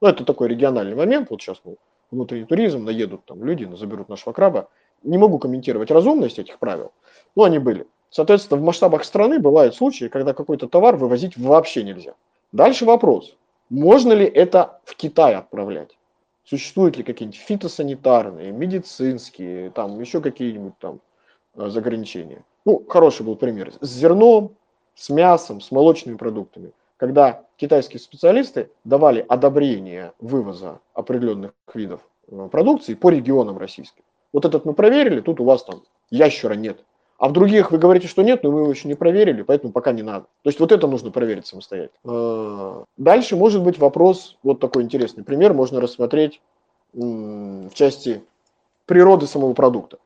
Ну, это такой региональный момент. Вот сейчас мы внутренний туризм, наедут там люди, заберут нашего краба. Не могу комментировать разумность этих правил, но они были. Соответственно, в масштабах страны бывают случаи, когда какой-то товар вывозить вообще нельзя. Дальше вопрос. Можно ли это в Китай отправлять? Существуют ли какие-нибудь фитосанитарные, медицинские, там еще какие-нибудь там э, заграничения? Ну, хороший был пример. С зерном, с мясом, с молочными продуктами. Когда китайские специалисты давали одобрение вывоза определенных видов э, продукции по регионам российским. Вот этот мы проверили, тут у вас там ящера нет. А в других вы говорите, что нет, но мы его еще не проверили, поэтому пока не надо. То есть вот это нужно проверить самостоятельно. А, дальше может быть вопрос, вот такой интересный пример, можно рассмотреть в части природы самого продукта.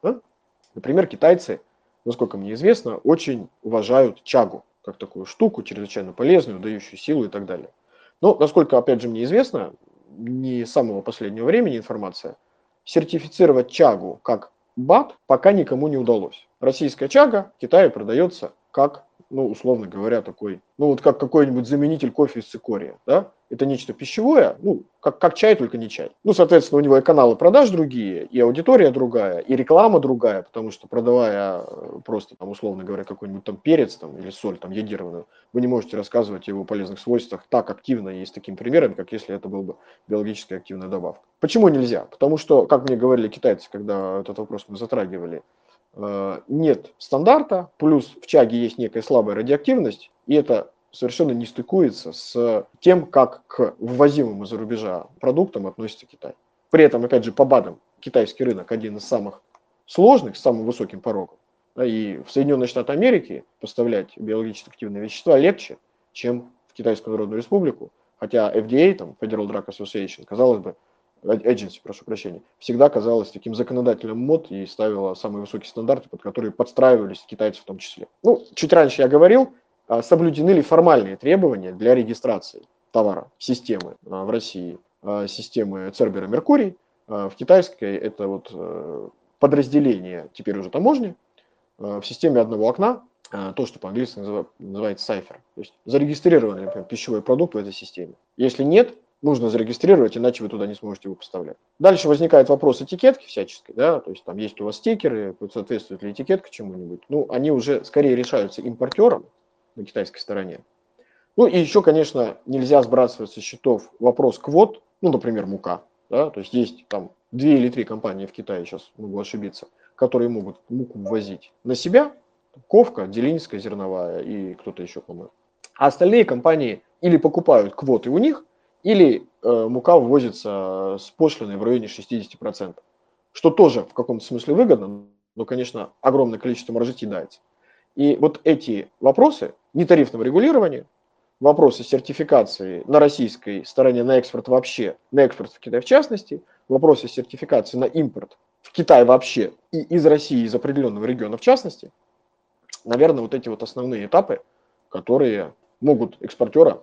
Например, китайцы, насколько мне известно, очень уважают чагу, как такую штуку, чрезвычайно полезную, дающую силу и так далее. Но, насколько, опять же, мне известно, не с самого последнего времени информация, сертифицировать чагу как бат пока никому не удалось. Российская чага в Китае продается как ну, условно говоря, такой, ну, вот как какой-нибудь заменитель кофе из цикория, да, это нечто пищевое, ну, как, как чай, только не чай. Ну, соответственно, у него и каналы продаж другие, и аудитория другая, и реклама другая, потому что продавая э, просто, там, условно говоря, какой-нибудь там перец там, или соль там йодированную, вы не можете рассказывать о его полезных свойствах так активно и с таким примером, как если это был бы биологически активная добавка. Почему нельзя? Потому что, как мне говорили китайцы, когда этот вопрос мы затрагивали, нет стандарта, плюс в чаге есть некая слабая радиоактивность, и это совершенно не стыкуется с тем, как к ввозимым из-за рубежа продуктам относится Китай. При этом, опять же, по БАДам китайский рынок один из самых сложных, с самым высоким порогом. и в Соединенные Штаты Америки поставлять биологически активные вещества легче, чем в Китайскую Народную Республику. Хотя FDA, там, Federal Drug Association, казалось бы, agency, прошу прощения, всегда казалась таким законодателем мод и ставила самые высокие стандарты, под которые подстраивались китайцы в том числе. Ну, чуть раньше я говорил, а, соблюдены ли формальные требования для регистрации товара, системы а, в России, а, системы Цербера Меркурий, в китайской это вот э, подразделение, теперь уже таможни, в системе одного окна, то, что по-английски называется Cypher. То есть зарегистрированный, например, пищевой продукт в этой системе. Если нет, нужно зарегистрировать, иначе вы туда не сможете его поставлять. Дальше возникает вопрос этикетки всяческой, да, то есть там есть у вас стикеры, соответствует ли этикетка чему-нибудь. Ну, они уже скорее решаются импортером на китайской стороне. Ну и еще, конечно, нельзя сбрасывать со счетов вопрос квот, ну, например, мука, да, то есть есть там две или три компании в Китае, сейчас могу ошибиться, которые могут муку ввозить на себя, Ковка, Делинская зерновая и кто-то еще, по-моему. А остальные компании или покупают квоты у них, или э, мука ввозится с пошлиной в районе 60%, что тоже в каком-то смысле выгодно, но, конечно, огромное количество маржи съедается. И вот эти вопросы нетарифного регулирования, вопросы сертификации на российской стороне на экспорт вообще, на экспорт в Китай в частности, вопросы сертификации на импорт в Китай вообще и из России, из определенного региона в частности, наверное, вот эти вот основные этапы, которые могут экспортера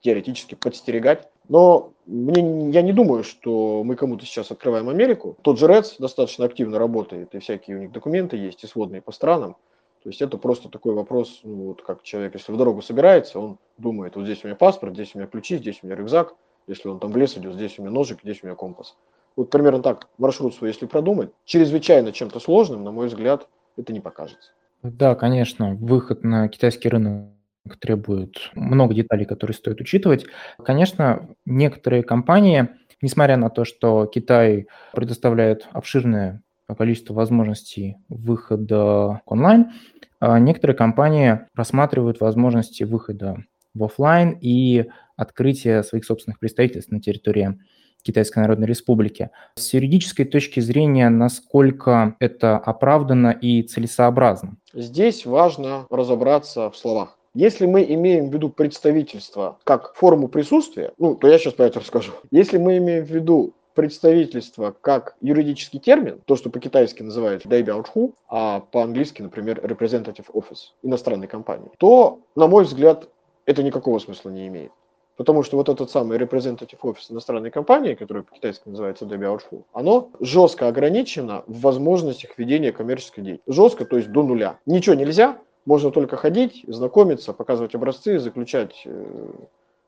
теоретически подстерегать. Но мне, я не думаю, что мы кому-то сейчас открываем Америку. Тот же РЭЦ достаточно активно работает, и всякие у них документы есть, и сводные по странам. То есть это просто такой вопрос, ну, вот как человек, если в дорогу собирается, он думает, вот здесь у меня паспорт, здесь у меня ключи, здесь у меня рюкзак, если он там в лес идет, здесь у меня ножик, здесь у меня компас. Вот примерно так маршрут свой, если продумать, чрезвычайно чем-то сложным, на мой взгляд, это не покажется. Да, конечно, выход на китайский рынок требует много деталей, которые стоит учитывать. Конечно, некоторые компании, несмотря на то, что Китай предоставляет обширное количество возможностей выхода онлайн, а некоторые компании рассматривают возможности выхода в офлайн и открытия своих собственных представительств на территории Китайской Народной Республики. С юридической точки зрения, насколько это оправдано и целесообразно? Здесь важно разобраться в словах. Если мы имеем в виду представительство как форму присутствия, ну, то я сейчас про это расскажу. Если мы имеем в виду представительство как юридический термин, то, что по-китайски называют Daibiaochu, а по-английски, например, Representative Office иностранной компании, то, на мой взгляд, это никакого смысла не имеет. Потому что вот этот самый Representative Office иностранной компании, который по-китайски называется Daibiaochu, оно жестко ограничено в возможностях ведения коммерческой деятельности. Жестко, то есть до нуля. Ничего нельзя, можно только ходить, знакомиться, показывать образцы, заключать э,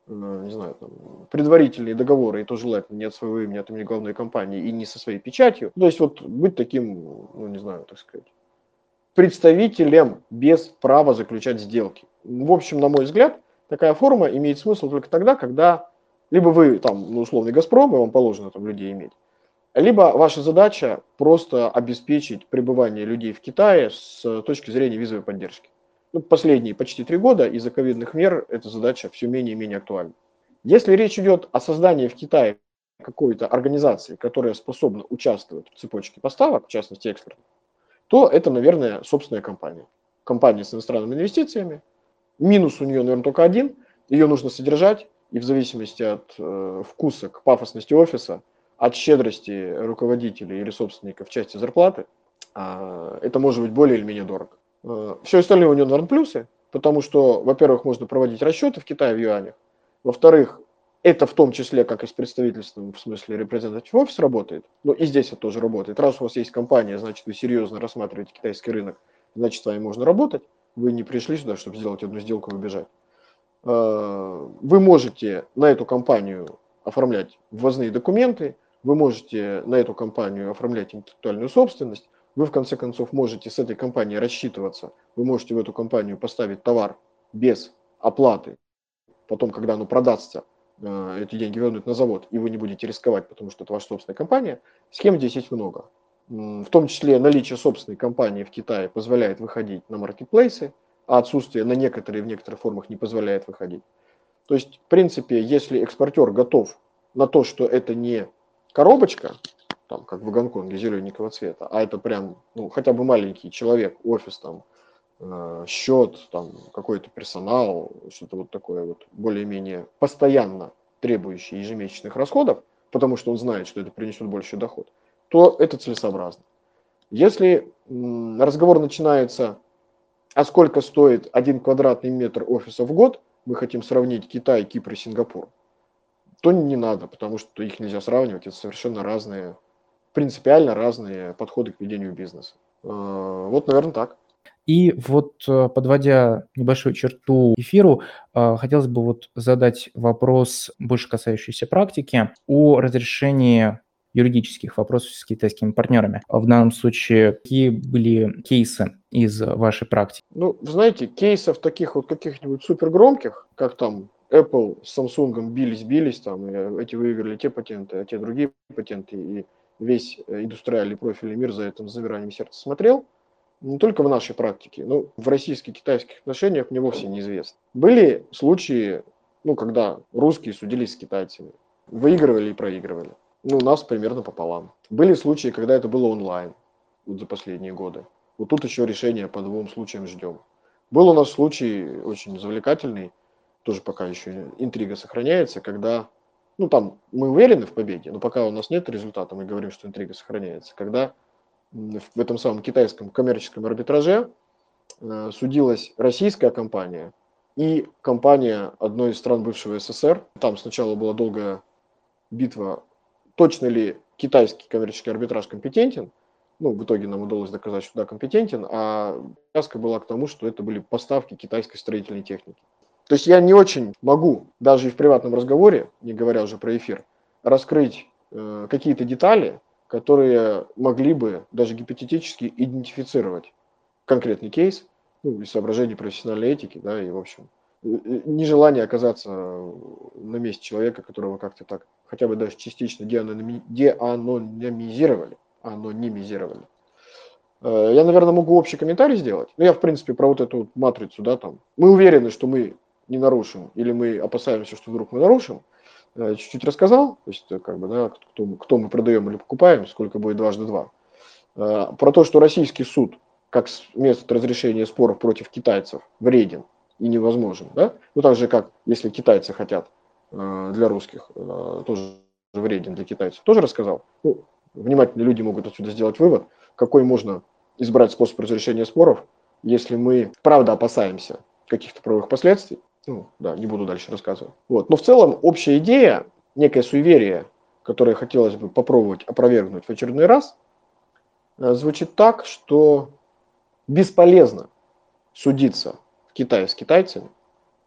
э, не знаю, там, предварительные договоры, и то желательно не от своего имени, а от имени главной компании и не со своей печатью. То есть вот быть таким, ну не знаю, так сказать, представителем без права заключать сделки. В общем, на мой взгляд, такая форма имеет смысл только тогда, когда либо вы там, ну, условный Газпром, и вам положено там людей иметь, либо ваша задача просто обеспечить пребывание людей в Китае с точки зрения визовой поддержки. Ну, последние почти три года из-за ковидных мер эта задача все менее и менее актуальна. Если речь идет о создании в Китае какой-то организации, которая способна участвовать в цепочке поставок, в частности экспорта, то это, наверное, собственная компания. Компания с иностранными инвестициями. Минус у нее, наверное, только один. Ее нужно содержать, и в зависимости от э, вкуса к пафосности офиса – от щедрости руководителей или собственников в части зарплаты, а, это может быть более или менее дорого. А, Все остальное у него, наверное, плюсы, потому что, во-первых, можно проводить расчеты в Китае в юанях, во-вторых, это в том числе как и с представительством, в смысле representative офис работает, но и здесь это тоже работает. Раз у вас есть компания, значит, вы серьезно рассматриваете китайский рынок, значит, с вами можно работать. Вы не пришли сюда, чтобы сделать одну сделку и убежать. Э, вы можете на эту компанию оформлять ввозные документы, вы можете на эту компанию оформлять интеллектуальную собственность, вы в конце концов можете с этой компанией рассчитываться, вы можете в эту компанию поставить товар без оплаты, потом, когда оно продастся, э, эти деньги вернуть на завод, и вы не будете рисковать, потому что это ваша собственная компания, схем здесь есть много. В том числе наличие собственной компании в Китае позволяет выходить на маркетплейсы, а отсутствие на некоторые в некоторых формах не позволяет выходить. То есть, в принципе, если экспортер готов на то, что это не коробочка, там, как в Гонконге, зелененького цвета, а это прям, ну, хотя бы маленький человек, офис, там, э, счет, там, какой-то персонал, что-то вот такое вот более-менее постоянно требующее ежемесячных расходов, потому что он знает, что это принесет больше доход, то это целесообразно. Если разговор начинается а сколько стоит один квадратный метр офиса в год, мы хотим сравнить Китай, Кипр и Сингапур, то не надо, потому что их нельзя сравнивать, это совершенно разные, принципиально разные подходы к ведению бизнеса. А, вот, наверное, так. И вот э, подводя небольшую черту эфиру, э, хотелось бы вот задать вопрос, больше касающийся практики, о разрешении юридических вопросов с китайскими партнерами. А в данном случае какие были кейсы из вашей практики? Ну, знаете, кейсов таких вот каких-нибудь супер громких, как там Apple с Samsung бились-бились, там, эти выиграли те патенты, а те другие патенты, и весь индустриальный профильный мир за этим замиранием сердца смотрел, не только в нашей практике, но в российско-китайских отношениях мне вовсе неизвестно. Были случаи, ну, когда русские судились с китайцами, выигрывали и проигрывали. Ну, у нас примерно пополам. Были случаи, когда это было онлайн, вот за последние годы. Вот тут еще решение по двум случаям ждем. Был у нас случай очень завлекательный, тоже пока еще интрига сохраняется, когда, ну там мы уверены в победе, но пока у нас нет результата, мы говорим, что интрига сохраняется, когда в этом самом китайском коммерческом арбитраже э, судилась российская компания и компания одной из стран бывшего СССР. Там сначала была долгая битва точно ли китайский коммерческий арбитраж компетентен. Ну, в итоге нам удалось доказать, что да, компетентен, а привязка была к тому, что это были поставки китайской строительной техники. То есть я не очень могу, даже и в приватном разговоре, не говоря уже про эфир, раскрыть э, какие-то детали, которые могли бы даже гипотетически идентифицировать конкретный кейс, ну, из соображений профессиональной этики, да, и, в общем, нежелание оказаться на месте человека, которого как-то так хотя бы даже частично деанонимизировали, анонимизировали. Э, я, наверное, могу общий комментарий сделать. Ну, я, в принципе, про вот эту вот матрицу, да, там. Мы уверены, что мы не нарушим, или мы опасаемся, что вдруг мы нарушим. Э, чуть-чуть рассказал, то есть, как бы, да, кто, кто мы продаем или покупаем, сколько будет дважды два. Э, про то, что российский суд, как метод разрешения споров против китайцев, вреден, и невозможен. Да? Ну, так же, как если китайцы хотят э, для русских, э, тоже вреден для китайцев, тоже рассказал. Ну, внимательные люди могут отсюда сделать вывод, какой можно избрать способ разрешения споров, если мы правда опасаемся каких-то правовых последствий. Ну, да, не буду дальше рассказывать. Вот. Но в целом общая идея, некое суеверие, которое хотелось бы попробовать опровергнуть в очередной раз, э, звучит так, что бесполезно судиться в Китае с китайцами,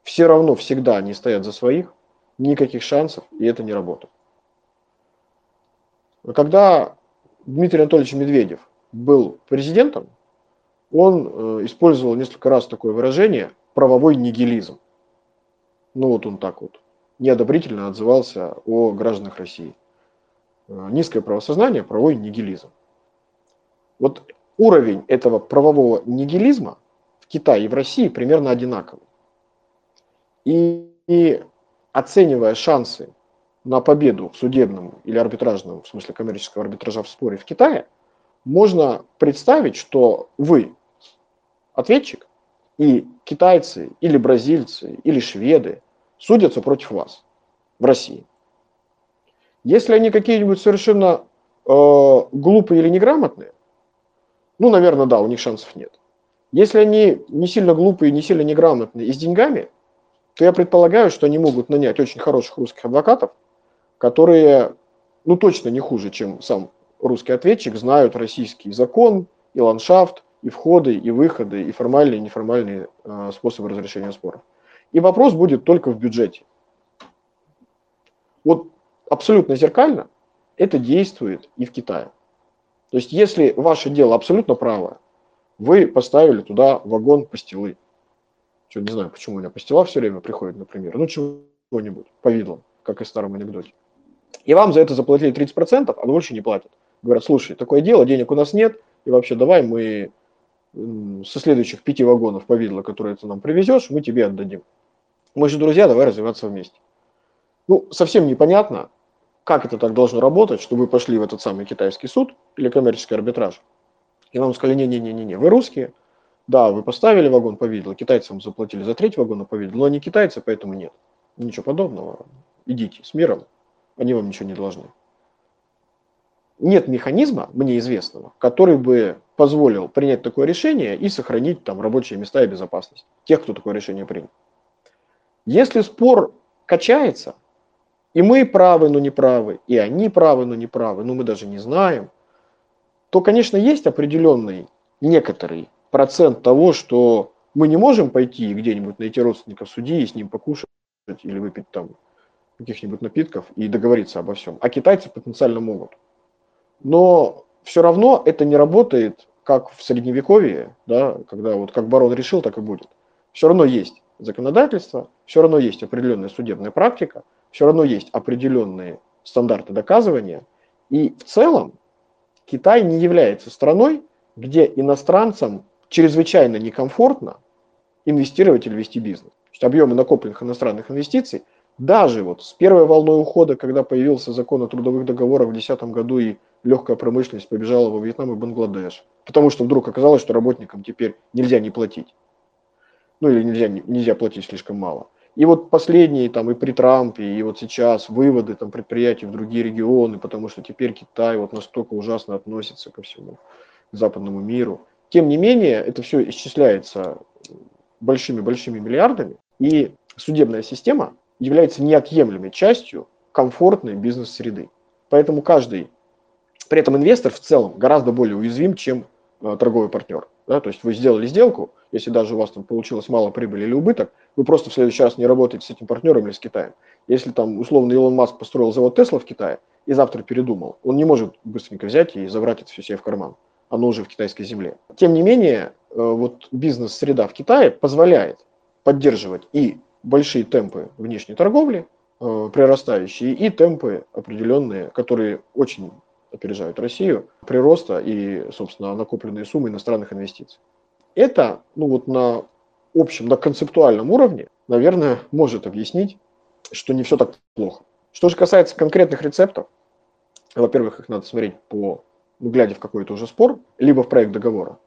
все равно всегда они стоят за своих, никаких шансов, и это не работает. Когда Дмитрий Анатольевич Медведев был президентом, он э, использовал несколько раз такое выражение «правовой нигилизм». Ну вот он так вот неодобрительно отзывался о гражданах России. Э, низкое правосознание, правовой нигилизм. Вот уровень этого правового нигилизма Китае и в России примерно одинаковы. И, и оценивая шансы на победу в судебном или арбитражном, в смысле коммерческого арбитража в споре в Китае, можно представить, что вы ответчик, и китайцы, или бразильцы, или шведы судятся против вас в России. Если они какие-нибудь совершенно э, глупые или неграмотные, ну, наверное, да, у них шансов нет. Если они не сильно глупые, не сильно неграмотные и с деньгами, то я предполагаю, что они могут нанять очень хороших русских адвокатов, которые, ну, точно не хуже, чем сам русский ответчик, знают российский закон и ландшафт, и входы, и выходы, и формальные, и неформальные э, способы разрешения споров. И вопрос будет только в бюджете. Вот абсолютно зеркально это действует и в Китае. То есть если ваше дело абсолютно правое, вы поставили туда вагон пастилы. Что, не знаю, почему у меня пастила все время приходит, например. Ну, чего-нибудь, повидлом, как и в старом анекдоте. И вам за это заплатили 30%, а больше не платят. Говорят, слушай, такое дело, денег у нас нет, и вообще давай мы со следующих пяти вагонов повидла, которые ты нам привезешь, мы тебе отдадим. Мы же друзья, давай развиваться вместе. Ну, совсем непонятно, как это так должно работать, что вы пошли в этот самый китайский суд или коммерческий арбитраж, и вам сказали, не-не-не-не, вы русские, да, вы поставили вагон повидла, китайцам заплатили за треть вагона повидла, но они китайцы, поэтому нет. Ничего подобного. Идите с миром, они вам ничего не должны. Нет механизма, мне известного, который бы позволил принять такое решение и сохранить там рабочие места и безопасность тех, кто такое решение принял. Если спор качается, и мы правы, но не правы, и они правы, но не правы, но мы даже не знаем, то, конечно, есть определенный некоторый процент того, что мы не можем пойти где-нибудь найти родственников судьи и с ним покушать или выпить там каких-нибудь напитков и договориться обо всем. А китайцы потенциально могут. Но все равно это не работает, как в средневековье, да, когда вот как барон решил, так и будет. Все равно есть законодательство, все равно есть определенная судебная практика, все равно есть определенные стандарты доказывания. И в целом Китай не является страной, где иностранцам чрезвычайно некомфортно инвестировать или вести бизнес. То есть объемы накопленных иностранных инвестиций, даже вот с первой волной ухода, когда появился закон о трудовых договорах в 2010 году и легкая промышленность побежала во Вьетнам и Бангладеш, потому что вдруг оказалось, что работникам теперь нельзя не платить. Ну или нельзя, нельзя платить слишком мало. И вот последние там и при Трампе, и вот сейчас выводы там предприятий в другие регионы, потому что теперь Китай вот настолько ужасно относится ко всему западному миру. Тем не менее, это все исчисляется большими-большими миллиардами, и судебная система является неотъемлемой частью комфортной бизнес-среды. Поэтому каждый, при этом инвестор в целом гораздо более уязвим, чем э, торговый партнер. Да? То есть вы сделали сделку, если даже у вас там получилось мало прибыли или убыток, вы просто в следующий раз не работаете с этим партнером или с Китаем. Если там условно Илон Маск построил завод Тесла в Китае и завтра передумал, он не может быстренько взять и забрать это все себе в карман оно уже в китайской земле. Тем не менее, э, вот бизнес-среда в Китае позволяет поддерживать и большие темпы внешней торговли, э, прирастающие, и темпы определенные, которые очень опережают Россию, прироста и, собственно, накопленные суммы иностранных инвестиций. Это, ну вот на общем, на концептуальном уровне, наверное, может объяснить, что не все так плохо. Что же касается конкретных рецептов, во-первых, их надо смотреть по ну, глядя в какой-то уже спор, либо в проект договора.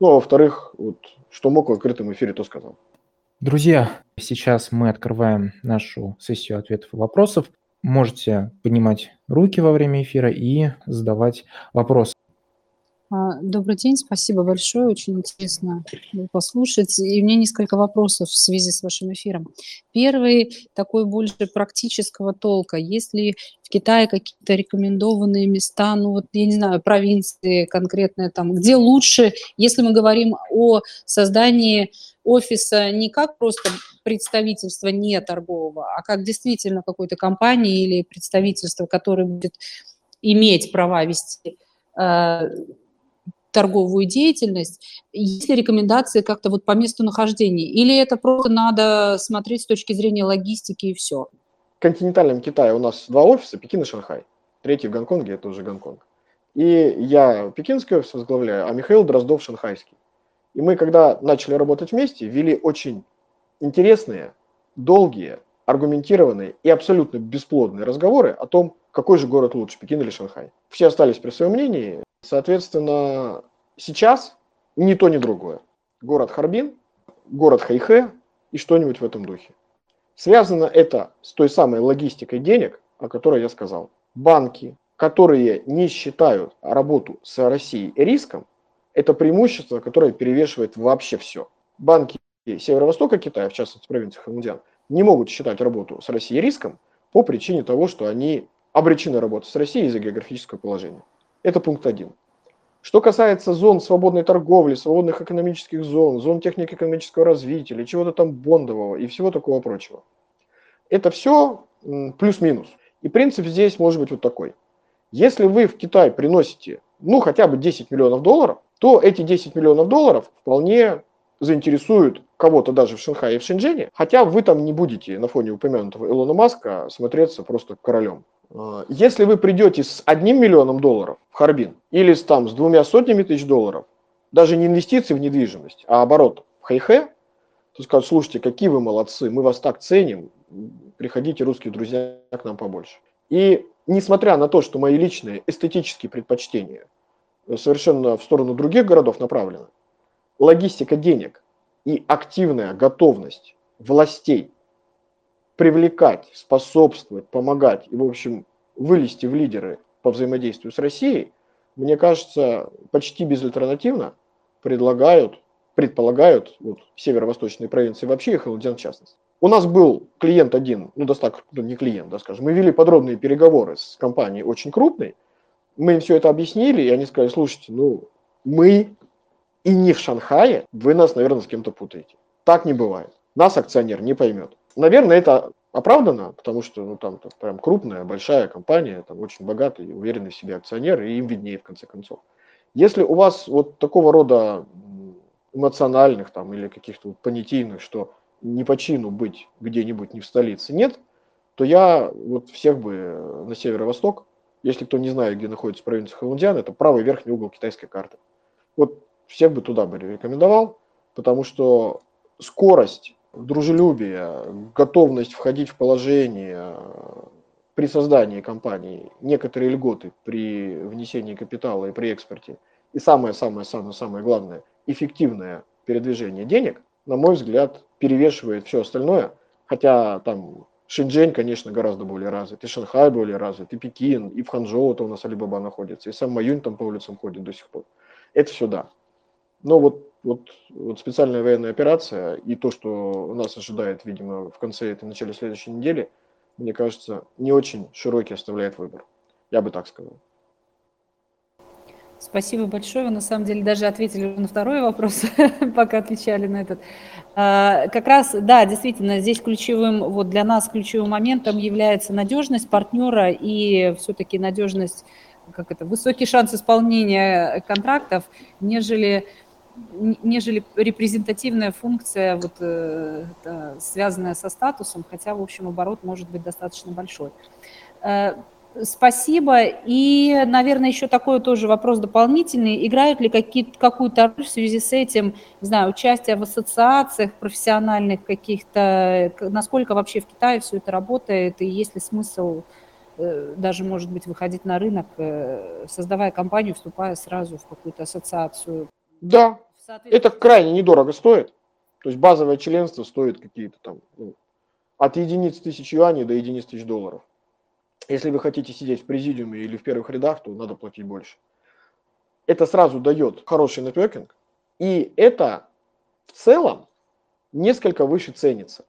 Ну, а во-вторых, вот, что мог в открытом эфире, то сказал. Друзья, сейчас мы открываем нашу сессию ответов и вопросов. Можете поднимать руки во время эфира и задавать вопросы. А, добрый день, спасибо большое, очень интересно послушать. И у меня несколько вопросов в связи с вашим эфиром. Первый такой больше практического толка. Есть ли в Китае какие-то рекомендованные места, ну вот, я не знаю, провинции конкретные там, где лучше, если мы говорим о создании офиса не как просто представительство не торгового, а как действительно какой-то компании или представительство, которое будет иметь права вести э, торговую деятельность, есть ли рекомендации как-то вот по месту нахождения? Или это просто надо смотреть с точки зрения логистики и все? В континентальном Китае у нас два офиса, Пекин и Шанхай. Третий в Гонконге, это уже Гонконг. И я пекинский офис возглавляю, а Михаил Дроздов шанхайский. И мы, когда начали работать вместе, вели очень интересные, долгие, аргументированные и абсолютно бесплодные разговоры о том, какой же город лучше, Пекин или Шанхай. Все остались при своем мнении, Соответственно, сейчас ни то, ни другое. Город Харбин, город Хайхэ и что-нибудь в этом духе. Связано это с той самой логистикой денег, о которой я сказал. Банки, которые не считают работу с Россией риском, это преимущество, которое перевешивает вообще все. Банки Северо-Востока Китая, в частности провинции Ханудян, не могут считать работу с Россией риском по причине того, что они обречены работать с Россией из-за географического положения. Это пункт один. Что касается зон свободной торговли, свободных экономических зон, зон технико-экономического развития или чего-то там бондового и всего такого прочего. Это все плюс-минус. И принцип здесь может быть вот такой. Если вы в Китай приносите, ну, хотя бы 10 миллионов долларов, то эти 10 миллионов долларов вполне заинтересуют кого-то даже в Шанхае и в Шэньчжэне, хотя вы там не будете на фоне упомянутого Илона Маска смотреться просто королем. А, если вы придете с одним миллионом долларов в Харбин или с, там, с двумя сотнями тысяч долларов, даже не инвестиции в недвижимость, а оборот в Хэйхэ, то скажут, слушайте, какие вы молодцы, мы вас так ценим, приходите, русские друзья, к нам побольше. И несмотря на то, что мои личные эстетические предпочтения совершенно в сторону других городов направлены, логистика денег и активная готовность властей привлекать, способствовать, помогать и, в общем, вылезти в лидеры по взаимодействию с Россией, мне кажется, почти безальтернативно предлагают, предполагают вот, северо-восточные провинции вообще и Халден в частности. У нас был клиент один, ну, достаточно, ну, не клиент, да, скажем, мы вели подробные переговоры с компанией очень крупной, мы им все это объяснили, и они сказали, слушайте, ну, мы и не в Шанхае, вы нас, наверное, с кем-то путаете. Так не бывает. Нас акционер не поймет. Наверное, это оправдано, потому что ну, там, прям крупная, большая компания, там очень богатый, уверенный в себе акционер, и им виднее в конце концов. Если у вас вот такого рода эмоциональных там или каких-то вот понятийных, что не по чину быть где-нибудь не в столице, нет, то я вот всех бы на северо-восток, если кто не знает, где находится провинция Хэлунцзян, это правый верхний угол китайской карты. Вот всех бы туда бы рекомендовал, потому что скорость дружелюбие, готовность входить в положение при создании компании, некоторые льготы при внесении капитала и при экспорте, и самое-самое-самое-самое главное, эффективное передвижение денег, на мой взгляд, перевешивает все остальное, хотя там Шэньчжэнь, конечно, гораздо более развит, и Шанхай более развит, и Пекин, и в Ханчжоу-то у нас Алибаба находится, и сам Маюнь там по улицам ходит до сих пор. Это все да. Но вот вот, вот специальная военная операция и то, что нас ожидает, видимо, в конце этой, начале следующей недели, мне кажется, не очень широкий оставляет выбор. Я бы так сказал. Спасибо большое. Вы на самом деле даже ответили на второй вопрос, пока отвечали на этот. А, как раз, да, действительно, здесь ключевым, вот для нас ключевым моментом является надежность партнера и все-таки надежность, как это, высокий шанс исполнения контрактов, нежели нежели репрезентативная функция, вот, э, связанная со статусом, хотя, в общем, оборот может быть достаточно большой. Э, спасибо. И, наверное, еще такой тоже вопрос дополнительный. Играют ли какую-то роль в связи с этим, не знаю, участие в ассоциациях профессиональных каких-то, насколько вообще в Китае все это работает, и есть ли смысл э, даже, может быть, выходить на рынок, создавая компанию, вступая сразу в какую-то ассоциацию? Да, это крайне недорого стоит. То есть базовое членство стоит какие-то там ну, от единиц тысяч юаней до единиц тысяч долларов. Если вы хотите сидеть в президиуме или в первых рядах, то надо платить больше. Это сразу дает хороший нетворкинг, и это в целом несколько выше ценится.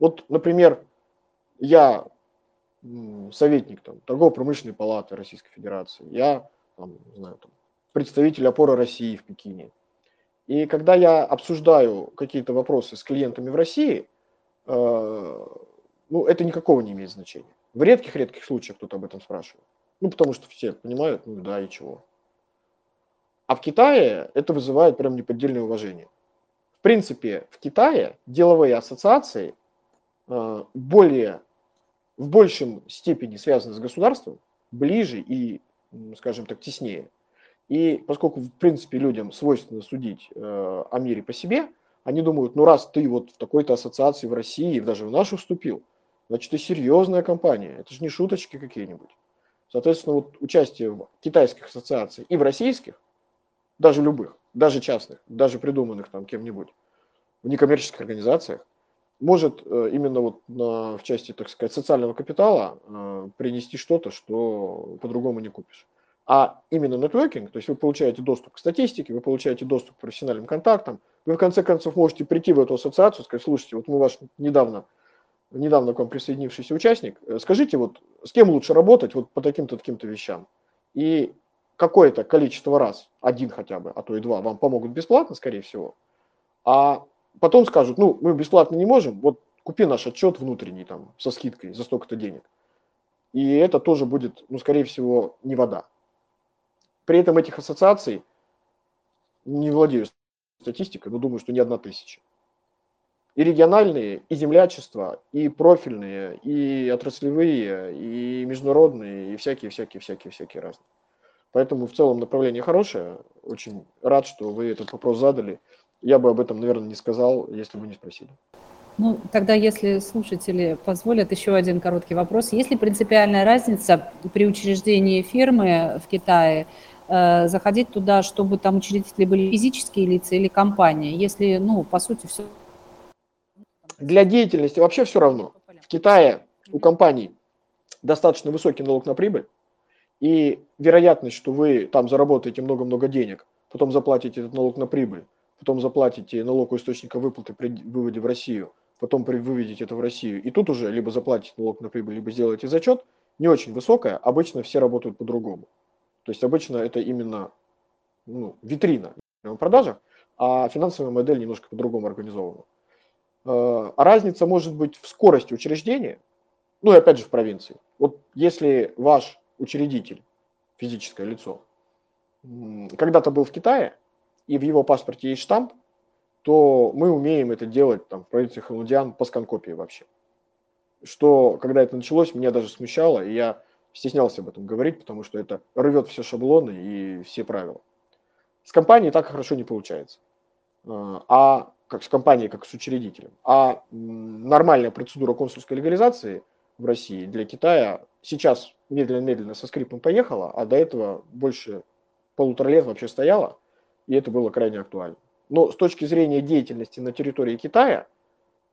Вот, например, я советник там, торгово-промышленной палаты Российской Федерации, я там, не знаю, там, представитель опоры России в Пекине, и когда я обсуждаю какие-то вопросы с клиентами в России, э, ну, это никакого не имеет значения. В редких-редких случаях кто-то об этом спрашивает. Ну, потому что все понимают, ну да, и чего. А в Китае это вызывает прям неподдельное уважение. В принципе, в Китае деловые ассоциации э, более, в большем степени связаны с государством, ближе и, скажем так, теснее. И поскольку, в принципе, людям свойственно судить э, о мире по себе, они думают, ну раз ты вот в такой-то ассоциации в России, даже в нашу вступил, значит, ты серьезная компания, это же не шуточки какие-нибудь. Соответственно, вот участие в китайских ассоциациях и в российских, даже любых, даже частных, даже придуманных там кем-нибудь, в некоммерческих организациях, может э, именно вот на, в части, так сказать, социального капитала э, принести что-то, что по-другому не купишь. А именно нетворкинг, то есть вы получаете доступ к статистике, вы получаете доступ к профессиональным контактам, вы в конце концов можете прийти в эту ассоциацию, сказать, слушайте, вот мы ваш недавно, недавно к вам присоединившийся участник, э, скажите, вот с кем лучше работать вот по таким-то, таким-то вещам. И какое-то количество раз, один хотя бы, а то и два, вам помогут бесплатно, скорее всего, а потом скажут, ну, мы бесплатно не можем, вот купи наш отчет внутренний там со скидкой за столько-то денег. И это тоже будет, ну, скорее всего, не вода. При этом этих ассоциаций, не владею статистикой, но думаю, что не одна тысяча. И региональные, и землячества, и профильные, и отраслевые, и международные, и всякие, всякие, всякие, всякие разные. Поэтому в целом направление хорошее. Очень рад, что вы этот вопрос задали. Я бы об этом, наверное, не сказал, если бы не спросили. Ну, тогда, если слушатели позволят, еще один короткий вопрос. Есть ли принципиальная разница при учреждении фирмы в Китае заходить туда, чтобы там учредители были физические лица или компании, если, ну, по сути, все... Для деятельности вообще все равно. В Китае у компаний достаточно высокий налог на прибыль, и вероятность, что вы там заработаете много-много денег, потом заплатите этот налог на прибыль, потом заплатите налог у источника выплаты при выводе в Россию, потом при выведете это в Россию, и тут уже либо заплатите налог на прибыль, либо сделаете зачет, не очень высокая, обычно все работают по-другому. То есть обычно это именно ну, витрина в продажах, а финансовая модель немножко по-другому организована. Э, а разница может быть в скорости учреждения, ну и опять же в провинции. Вот если ваш учредитель, физическое лицо, когда-то был в Китае, и в его паспорте есть штамп, то мы умеем это делать там, в провинции Халудиан по сканкопии вообще. Что, когда это началось, меня даже смущало, и я стеснялся об этом говорить, потому что это рвет все шаблоны и все правила. С компанией так хорошо не получается. А, а как с компанией, как с учредителем. А нормальная процедура консульской легализации в России для Китая сейчас медленно-медленно со скрипом поехала, а до этого больше полутора лет вообще стояла, и это было крайне актуально. Но с точки зрения деятельности на территории Китая,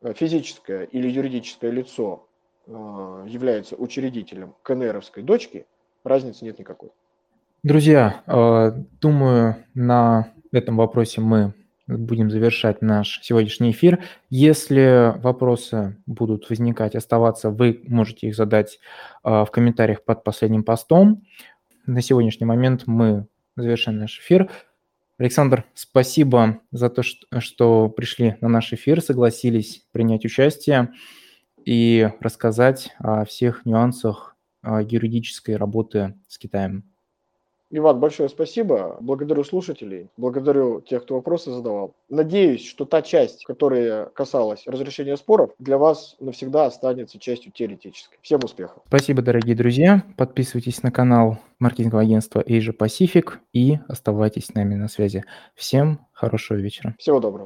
э, физическое или юридическое лицо является учредителем КНРовской дочки, разницы нет никакой. Друзья, а, думаю, на этом вопросе мы будем завершать наш сегодняшний эфир. Если вопросы будут возникать, оставаться, вы можете их задать а, в комментариях под последним постом. На сегодняшний момент мы завершаем наш эфир. Александр, спасибо за то, что пришли на наш эфир, согласились принять участие и рассказать о всех нюансах а, юридической работы с Китаем. Иван, большое спасибо. Благодарю слушателей, благодарю тех, кто вопросы задавал. Надеюсь, что та часть, которая касалась разрешения споров, для вас навсегда останется частью теоретической. Всем успехов. Спасибо, дорогие друзья. Подписывайтесь на канал маркетингового агентства Asia Pacific и оставайтесь с нами на связи. Всем хорошего вечера. Всего доброго.